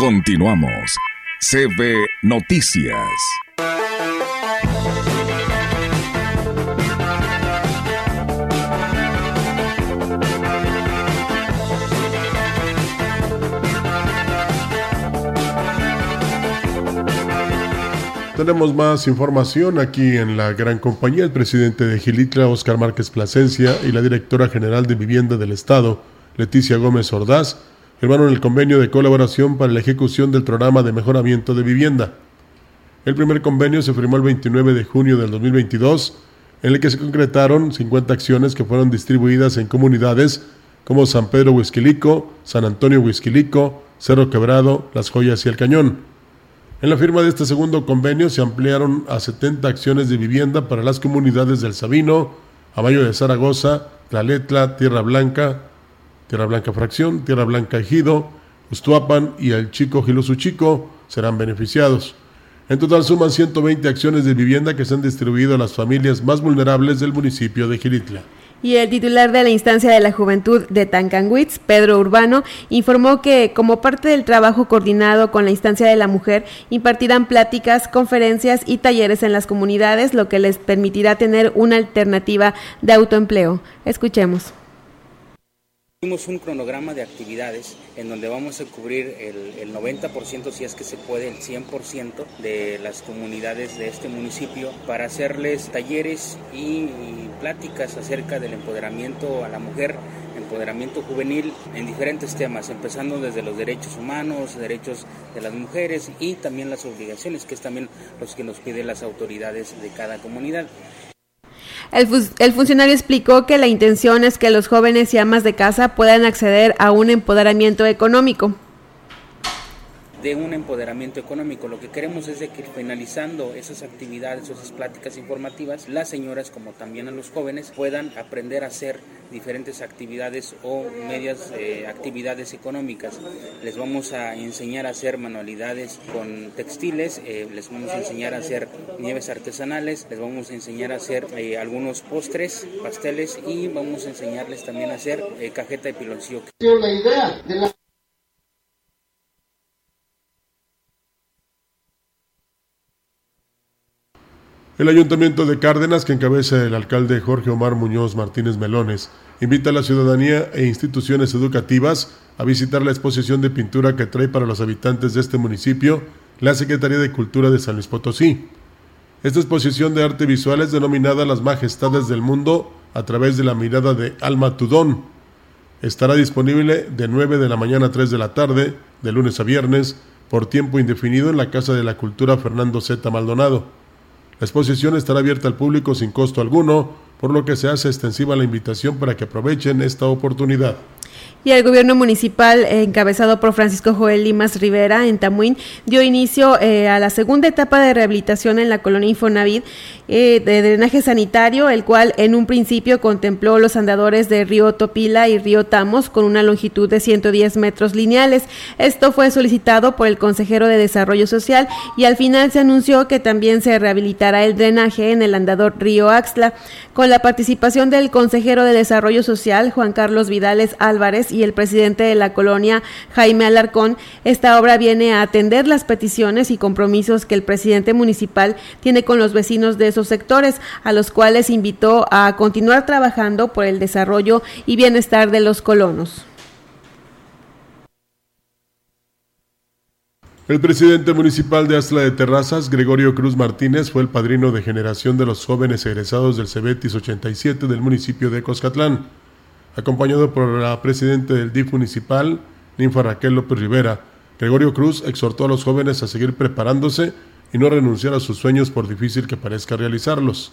Speaker 8: Continuamos. CB Noticias.
Speaker 1: Tenemos más información aquí en la gran compañía. El presidente de Gilitra, Oscar Márquez Plasencia, y la directora general de Vivienda del Estado, Leticia Gómez Ordaz, firmaron el convenio de colaboración para la ejecución del programa de mejoramiento de vivienda. El primer convenio se firmó el 29 de junio del 2022, en el que se concretaron 50 acciones que fueron distribuidas en comunidades como San Pedro Huizquilico, San Antonio Huizquilico, Cerro Quebrado, Las Joyas y El Cañón. En la firma de este segundo convenio se ampliaron a 70 acciones de vivienda para las comunidades del Sabino, Amayo de Zaragoza, Tlaletla, Tierra Blanca, Tierra Blanca Fracción, Tierra Blanca Ejido, Ustuapan y el Chico Chico serán beneficiados. En total suman 120 acciones de vivienda que se han distribuido a las familias más vulnerables del municipio de Giritla.
Speaker 2: Y el titular de la instancia de la juventud de Tancanwitz, Pedro Urbano, informó que como parte del trabajo coordinado con la instancia de la mujer, impartirán pláticas, conferencias y talleres en las comunidades, lo que les permitirá tener una alternativa de autoempleo. Escuchemos.
Speaker 18: Tuvimos un cronograma de actividades en donde vamos a cubrir el, 90%, si es que se puede, el 100% de las comunidades de este municipio para hacerles talleres y, pláticas acerca del empoderamiento a la mujer, empoderamiento juvenil en diferentes temas, empezando desde los derechos humanos, derechos de las mujeres y también las obligaciones, que es también los que nos piden las autoridades de cada comunidad.
Speaker 2: El, funcionario explicó que la intención es que los jóvenes y amas de casa puedan acceder a un empoderamiento económico.
Speaker 18: De un empoderamiento económico. Lo que queremos es que finalizando esas actividades, esas pláticas informativas, las señoras como también a los jóvenes puedan aprender a hacer diferentes actividades o medias eh, actividades económicas. Les vamos a enseñar a hacer manualidades con textiles, eh, les vamos a enseñar a hacer nieves artesanales, les vamos a enseñar a hacer eh, algunos postres, pasteles y vamos a enseñarles también a hacer cajeta de piloncillo. La idea de la
Speaker 1: El Ayuntamiento de Cárdenas, que encabeza el alcalde Jorge Omar Muñoz Martínez Melones, invita a la ciudadanía e instituciones educativas a visitar la exposición de pintura que trae para los habitantes de este municipio la Secretaría de Cultura de San Luis Potosí. Esta exposición de arte visual es denominada Las Majestades del Mundo a través de la mirada de Alma Tudón. Estará disponible de 9 de la mañana a 3 de la tarde, de lunes a viernes, por tiempo indefinido en la Casa de la Cultura Fernando Z. Maldonado. La exposición estará abierta al público sin costo alguno, por lo que se hace extensiva la invitación para que aprovechen esta oportunidad
Speaker 2: y el gobierno municipal encabezado por Francisco Joel Limas Rivera en Tamuín dio inicio eh, a la segunda etapa de rehabilitación en la colonia Infonavit eh, de drenaje sanitario, el cual en un principio contempló los andadores de Río Topila y Río Tamos con una longitud de 110 metros lineales. Esto fue solicitado por el consejero de Desarrollo Social y al final se anunció que también se rehabilitará el drenaje en el andador Río Axla, con la participación del consejero de Desarrollo Social Juan Carlos Vidales Álvarez y el presidente de la colonia, Jaime Alarcón, esta obra viene a atender las peticiones y compromisos que el presidente municipal tiene con los vecinos de esos sectores, a los cuales invitó a continuar trabajando por el desarrollo y bienestar de los colonos.
Speaker 1: El presidente municipal de Asla de Terrazas, Gregorio Cruz Martínez, fue el padrino de generación de los jóvenes egresados del Cebetis 87 del municipio de Coscatlán acompañado por la presidenta del DIF municipal, Ninfa Raquel López Rivera. Gregorio Cruz exhortó a los jóvenes a seguir preparándose y no renunciar a sus sueños por difícil que parezca realizarlos.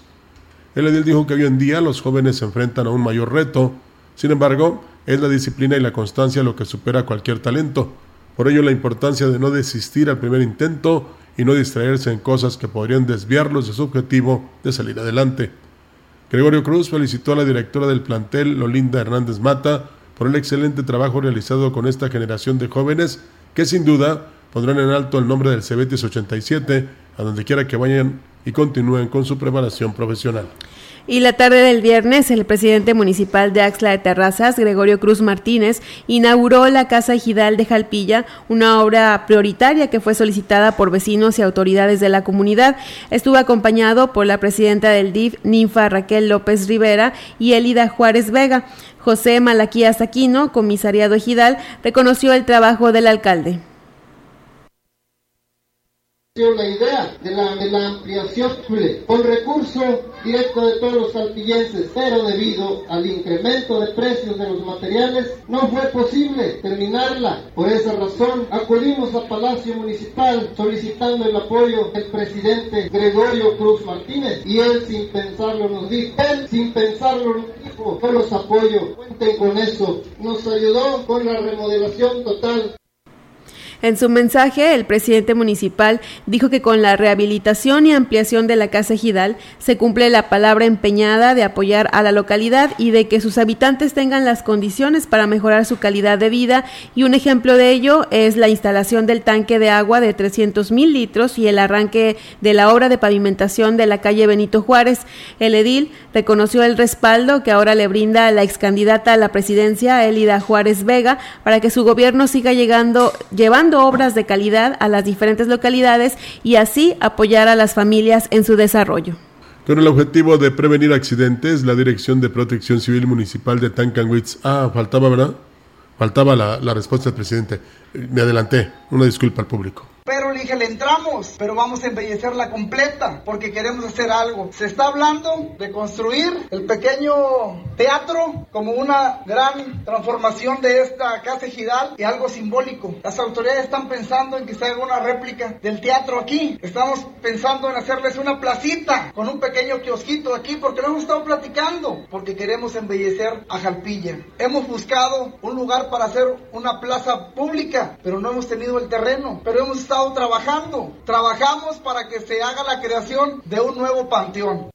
Speaker 1: El edil dijo que hoy en día los jóvenes se enfrentan a un mayor reto, sin embargo, es la disciplina y la constancia lo que supera cualquier talento. Por ello la importancia de no desistir al primer intento y no distraerse en cosas que podrían desviarlos de su objetivo de salir adelante. Gregorio Cruz felicitó a la directora del plantel, Lolinda Hernández Mata, por el excelente trabajo realizado con esta generación de jóvenes que sin duda pondrán en alto el nombre del Cebetis 87 a donde quiera que vayan y continúen con su preparación profesional.
Speaker 2: Y la tarde del viernes, el presidente municipal de Axla de Terrazas, Gregorio Cruz Martínez, inauguró la Casa Ejidal de Jalpilla, una obra prioritaria que fue solicitada por vecinos y autoridades de la comunidad. Estuvo acompañado por la presidenta del DIF, Ninfa Raquel López Rivera, y Elida Juárez Vega. José Malaquías Aquino, comisariado Ejidal, reconoció el trabajo del alcalde
Speaker 22: la idea de la, de la ampliación con recurso directo de todos los saltillenses, pero debido al incremento de precios de los materiales no fue posible terminarla. Por esa razón acudimos al Palacio Municipal solicitando el apoyo del presidente Gregorio Cruz Martínez y él sin pensarlo nos dijo, él sin pensarlo nos dijo, yo los apoyo, cuenten con eso. Nos ayudó con la remodelación total
Speaker 2: en su mensaje, el presidente municipal dijo que con la rehabilitación y ampliación de la Casa Ejidal se cumple la palabra empeñada de apoyar a la localidad y de que sus habitantes tengan las condiciones para mejorar su calidad de vida y un ejemplo de ello es la instalación del tanque de agua de 300 mil litros y el arranque de la obra de pavimentación de la calle Benito Juárez. El edil reconoció el respaldo que ahora le brinda la ex candidata a la presidencia, Elida Juárez Vega, para que su gobierno siga llegando, llevando obras de calidad a las diferentes localidades y así apoyar a las familias en su desarrollo.
Speaker 1: Con el objetivo de prevenir accidentes, la Dirección de Protección Civil Municipal de Tancanwitz. Ah, faltaba, ¿verdad? Faltaba la, la respuesta del presidente. Me adelanté. Una disculpa al público.
Speaker 23: Pero le dije, le entramos, pero vamos a embellecerla completa porque queremos hacer algo. Se está hablando de construir el pequeño teatro como una gran transformación de esta casa ejidal y algo simbólico. Las autoridades están pensando en que se haga una réplica del teatro aquí. Estamos pensando en hacerles una placita con un pequeño kiosquito aquí porque lo hemos estado platicando, porque queremos embellecer a Jalpilla. Hemos buscado un lugar para hacer una plaza pública, pero no hemos tenido el terreno, pero hemos estado trabajando. Trabajamos para que se haga la creación de un nuevo panteón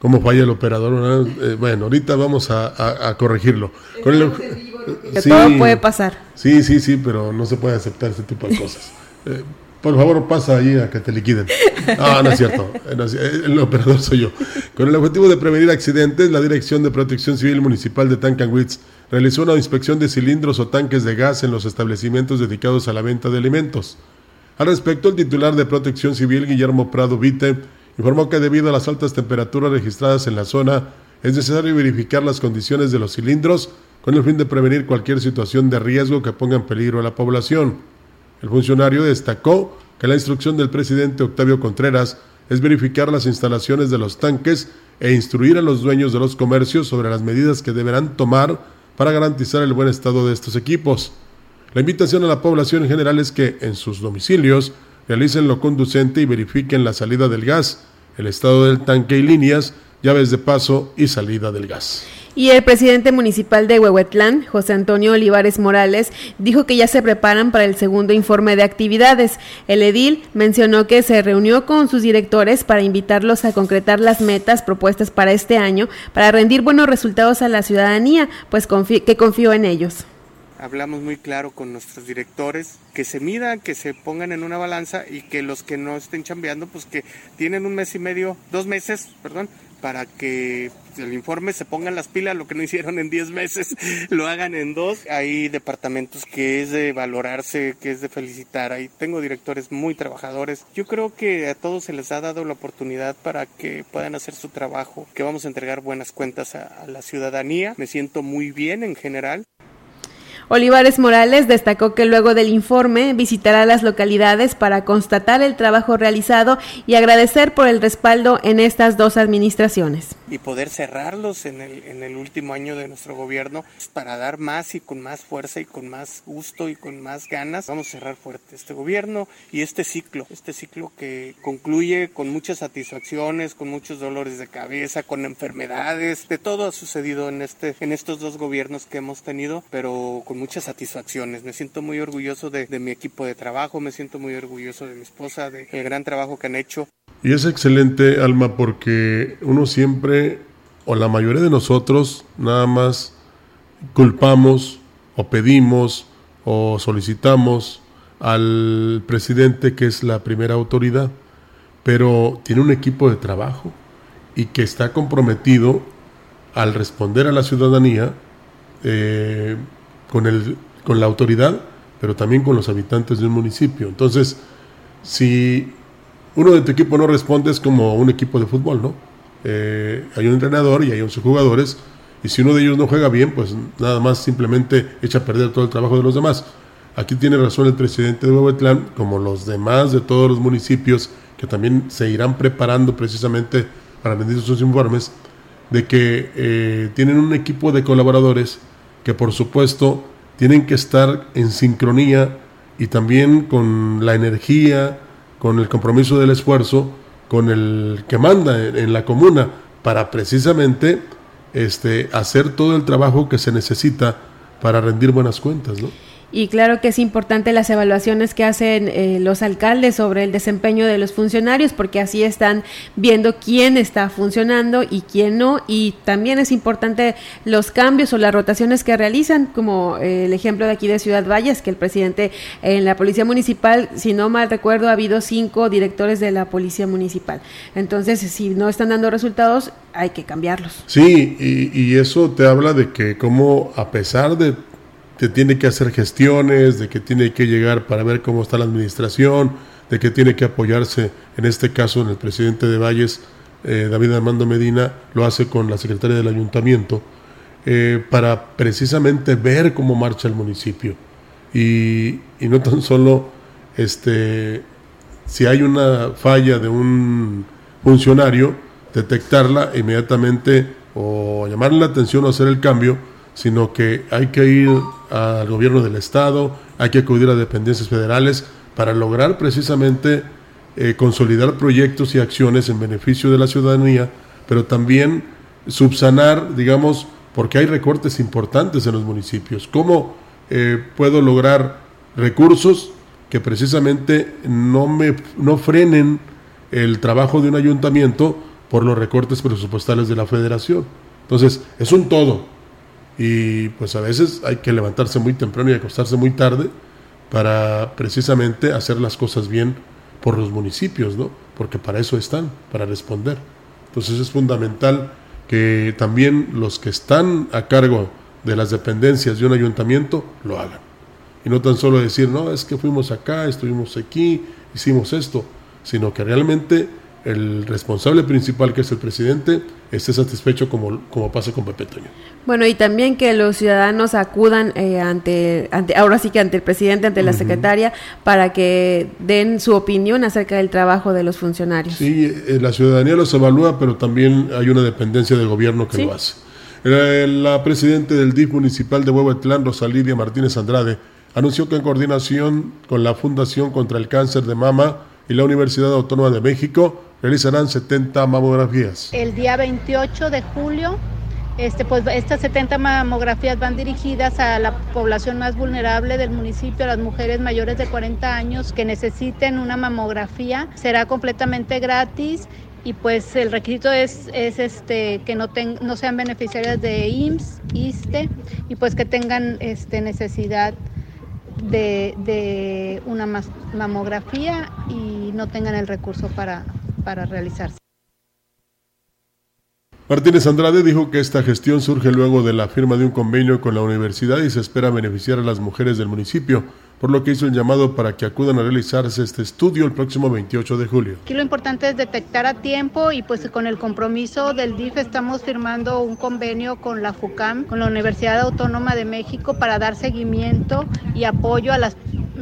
Speaker 1: cómo falla el operador. Eh, bueno, ahorita vamos a, corregirlo.
Speaker 2: todo puede pasar.
Speaker 1: Sí, sí, sí, pero no se puede aceptar ese tipo de cosas. Eh, por favor, pasa allí a que te liquiden. No, no es cierto. Eh, el operador soy yo. Con el objetivo de prevenir accidentes, la Dirección de Protección Civil Municipal de Tancanwitz realizó una inspección de cilindros o tanques de gas en los establecimientos dedicados a la venta de alimentos. Al respecto, el titular de Protección Civil, Guillermo Prado Vite, informó que debido a las altas temperaturas registradas en la zona, es necesario verificar las condiciones de los cilindros con el fin de prevenir cualquier situación de riesgo que ponga en peligro a la población. El funcionario destacó que la instrucción del presidente Octavio Contreras es verificar las instalaciones de los tanques e instruir a los dueños de los comercios sobre las medidas que deberán tomar para garantizar el buen estado de estos equipos. La invitación a la población en general es que en sus domicilios realicen lo conducente y verifiquen la salida del gas, el estado del tanque y líneas, llaves de paso y salida del gas.
Speaker 2: Y el presidente municipal de Huehuetlán, José Antonio Olivares Morales, dijo que ya se preparan para el segundo informe de actividades. El edil mencionó que se reunió con sus directores para invitarlos a concretar las metas propuestas para este año para rendir buenos resultados a la ciudadanía, pues que confió en ellos
Speaker 24: hablamos muy claro con nuestros directores, que se midan, que se pongan en una balanza y que los que no estén chambeando, pues que tienen un mes y medio, dos meses, perdón, para que el informe se pongan las pilas, lo que no hicieron en diez meses, lo hagan en dos. Hay departamentos que es de valorarse, que es de felicitar. Ahí tengo directores muy trabajadores. Yo creo que a todos se les ha dado la oportunidad para que puedan hacer su trabajo, que vamos a entregar buenas cuentas a la ciudadanía. Me siento muy bien en general.
Speaker 2: Olivares Morales destacó que luego del informe visitará las localidades para constatar el trabajo realizado y agradecer por el respaldo en estas dos administraciones.
Speaker 24: Y poder cerrarlos en el, en el último año de nuestro gobierno para dar más y con más fuerza y con más gusto y con más ganas. Vamos a cerrar fuerte este gobierno y este ciclo, este ciclo que concluye con muchas satisfacciones, con muchos dolores de cabeza, con enfermedades, de todo ha sucedido en, este, en estos dos gobiernos que hemos tenido, pero con muchas satisfacciones. Me siento muy orgulloso de, mi equipo de trabajo, me siento muy orgulloso de mi esposa, del gran trabajo que han hecho.
Speaker 1: Y es excelente, Alma, porque uno siempre, o la mayoría de nosotros, nada más culpamos o pedimos o solicitamos al presidente que es la primera autoridad, pero tiene un equipo de trabajo y que está comprometido al responder a la ciudadanía eh, con, el, con la autoridad, pero también con los habitantes de un municipio. Entonces, si uno de tu equipo no responde, es como un equipo de fútbol, ¿no? Eh, hay un entrenador y hay 11 jugadores, y si uno de ellos no juega bien, pues nada más simplemente echa a perder todo el trabajo de los demás. Aquí tiene razón el presidente de Huehuetlán, como los demás de todos los municipios que también se irán preparando precisamente para rendir sus informes, de que eh, tienen un equipo de colaboradores que por supuesto tienen que estar en sincronía y también con la energía, con el compromiso del esfuerzo, con el que manda en, la comuna, para precisamente este, hacer todo el trabajo que se necesita para rendir buenas cuentas. ¿no?
Speaker 2: Y claro que es importante las evaluaciones que hacen eh, los alcaldes sobre el desempeño de los funcionarios, porque así están viendo quién está funcionando y quién no. Y también es importante los cambios o las rotaciones que realizan, como eh, el ejemplo de aquí de Ciudad Valles, que el presidente en la Policía Municipal, si no mal recuerdo, ha habido cinco directores de la Policía Municipal. Entonces, si no están dando resultados, hay que cambiarlos.
Speaker 1: Sí, y, y eso te habla de que como a pesar de que tiene que hacer gestiones, de que tiene que llegar para ver cómo está la administración, de que tiene que apoyarse, en este caso en el presidente de Valles, eh, David Armando Medina, lo hace con la secretaria del ayuntamiento, eh, para precisamente ver cómo marcha el municipio. Y, no tan solo este, si hay una falla de un funcionario, detectarla, inmediatamente o llamarle la atención o hacer el cambio, sino que hay que ir al gobierno del Estado, hay que acudir a dependencias federales para lograr precisamente eh, consolidar proyectos y acciones en beneficio de la ciudadanía, pero también subsanar, digamos, porque hay recortes importantes en los municipios. ¿Cómo eh, puedo lograr recursos que precisamente no, me, no frenen el trabajo de un ayuntamiento por los recortes presupuestales de la federación? Entonces, es un todo. Y pues a veces hay que levantarse muy temprano y acostarse muy tarde para precisamente hacer las cosas bien por los municipios, ¿no? Porque para eso están, para responder. Entonces es fundamental que también los que están a cargo de las dependencias de un ayuntamiento lo hagan. Y no tan solo decir, no, es que fuimos acá, estuvimos aquí, hicimos esto, sino que realmente el responsable principal, que es el presidente, esté satisfecho como, como pasa con Pepe Toño.
Speaker 2: Bueno, y también que los ciudadanos acudan eh, ante, ante, ahora sí que ante el presidente, ante la secretaria, para que den su opinión acerca del trabajo de los funcionarios.
Speaker 1: Sí, eh, la ciudadanía los evalúa, pero también hay una dependencia del gobierno que lo hace. Eh, la presidenta del DIF municipal de Huehuetlán, Rosalidia Martínez Andrade, anunció que en coordinación con la Fundación contra el Cáncer de Mama y la Universidad Autónoma de México, realizarán 70 mamografías.
Speaker 25: El día 28 de julio, este, pues estas 70 mamografías van dirigidas a la población más vulnerable del municipio, a las mujeres mayores de 40 años que necesiten una mamografía. Será completamente gratis y pues el requisito es, es este que no, no sean beneficiarias de IMSS, ISTE y pues que tengan este, necesidad de, de una mamografía y no tengan el recurso para, para realizarse.
Speaker 1: Martínez Andrade dijo que esta gestión surge luego de la firma de un convenio con la universidad y se espera beneficiar a las mujeres del municipio, por lo que hizo el llamado para que acudan a realizarse este estudio el próximo 28 de julio.
Speaker 25: Aquí lo importante es detectar a tiempo y pues con el compromiso del DIF estamos firmando un convenio con la FUCAM, con la Universidad Autónoma de México para dar seguimiento y apoyo a las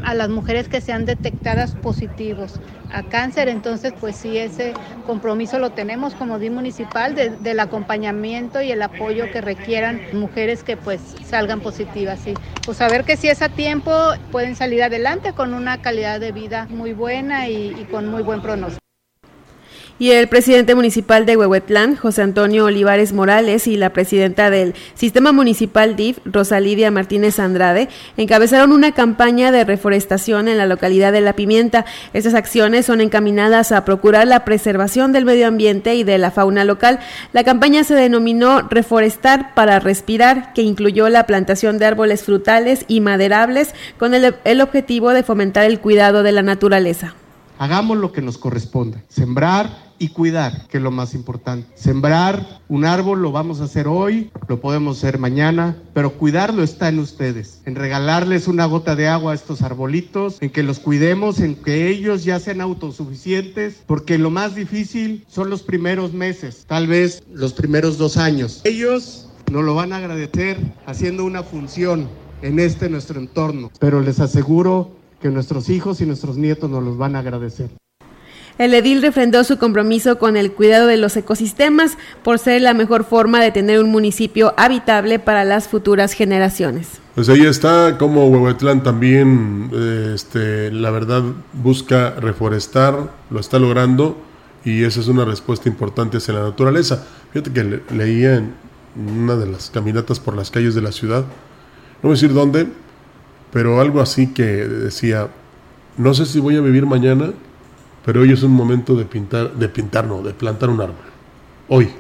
Speaker 25: a las mujeres que sean detectadas positivos a cáncer. Entonces, pues sí, ese compromiso lo tenemos como DIM municipal del acompañamiento y el apoyo que requieran mujeres que pues salgan positivas. Sí. Pues saber que si es a tiempo pueden salir adelante con una calidad de vida muy buena y con muy buen pronóstico
Speaker 2: y el presidente municipal de Huehuetlán, José Antonio Olivares Morales, y la presidenta del Sistema Municipal DIF, Rosalidia Martínez Andrade, encabezaron una campaña de reforestación en la localidad de La Pimienta. Estas acciones son encaminadas a procurar la preservación del medio ambiente y de la fauna local. La campaña se denominó Reforestar para Respirar, que incluyó la plantación de árboles frutales y maderables con el, el objetivo de fomentar el cuidado de la naturaleza.
Speaker 26: Hagamos lo que nos corresponde, sembrar y cuidar, que es lo más importante. Sembrar un árbol lo vamos a hacer hoy, lo podemos hacer mañana, pero cuidarlo está en ustedes, en regalarles una gota de agua a estos arbolitos, en que los cuidemos, en que ellos ya sean autosuficientes, porque lo más difícil son los primeros meses, tal vez los primeros dos años. Ellos nos lo van a agradecer haciendo una función en este nuestro entorno, pero les aseguro que nuestros hijos y nuestros nietos nos los van a agradecer.
Speaker 2: El edil refrendó su compromiso con el cuidado de los ecosistemas por ser la mejor forma de tener un municipio habitable para las futuras generaciones.
Speaker 1: Pues ahí está como Huehuetlán también, eh, este, la verdad, busca reforestar, lo está logrando y esa es una respuesta importante hacia la naturaleza. Fíjate que leía en una de las caminatas por las calles de la ciudad, no voy a decir dónde, pero algo así que decía, no sé si voy a vivir mañana, pero hoy es un momento de pintar, de pintar, no, de plantar un árbol. Hoy.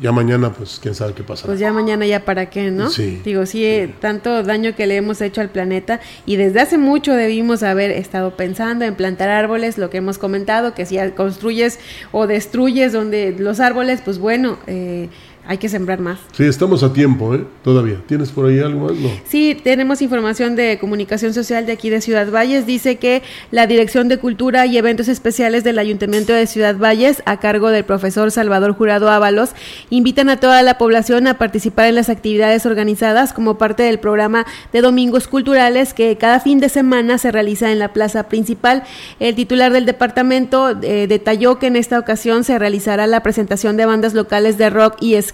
Speaker 1: Ya mañana, pues quién sabe qué pasa.
Speaker 2: Pues ya mañana ya para qué, ¿no? Sí. Digo, sí, eh, tanto daño que le hemos hecho al planeta y desde hace mucho debimos haber estado pensando en plantar árboles, lo que hemos comentado, que si construyes o destruyes donde los árboles, pues bueno, eh, hay que sembrar más.
Speaker 1: Sí, estamos a tiempo, ¿eh? Todavía. ¿Tienes por ahí algo más? No.
Speaker 2: Sí, tenemos información de comunicación social de aquí de Ciudad Valles. Dice que la Dirección de Cultura y Eventos Especiales del Ayuntamiento de Ciudad Valles, a cargo del profesor Salvador Jurado Ábalos, invitan a toda la población a participar en las actividades organizadas como parte del programa de Domingos Culturales que cada fin de semana se realiza en la plaza principal. El titular del departamento eh, detalló que en esta ocasión se realizará la presentación de bandas locales de rock y ska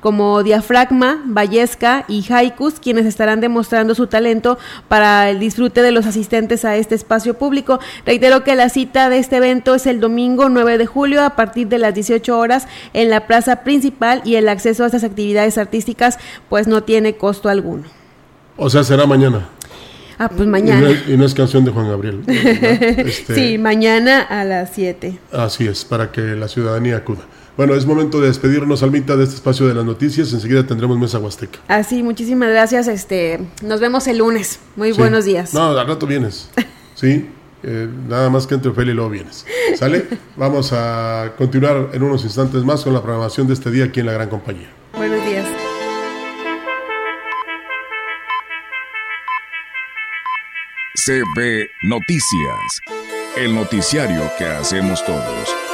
Speaker 2: como Diafragma, Vallesca y Haikus, quienes estarán demostrando su talento para el disfrute de los asistentes a este espacio público. Reitero que la cita de este evento es el domingo 9 de julio a partir de las 18 horas en la plaza principal y el acceso a estas actividades artísticas pues no tiene costo alguno.
Speaker 1: O sea, será mañana.
Speaker 2: Ah, pues mañana.
Speaker 1: Y no, es, canción de Juan Gabriel.
Speaker 2: Este, sí, mañana a las 7.
Speaker 1: Así es, para que la ciudadanía acuda. Bueno, es momento de despedirnos, Almita, de este espacio de las noticias. Enseguida tendremos Mesa Huasteca.
Speaker 2: Así, muchísimas gracias. Este, nos vemos el lunes. Muy buenos días.
Speaker 1: No, al rato vienes. Sí, eh, nada más que entre Ofelia y luego vienes. ¿Sale? Vamos a continuar en unos instantes más con la programación de este día aquí en la Gran Compañía.
Speaker 2: Buenos días.
Speaker 8: CB Noticias, el noticiario que hacemos todos.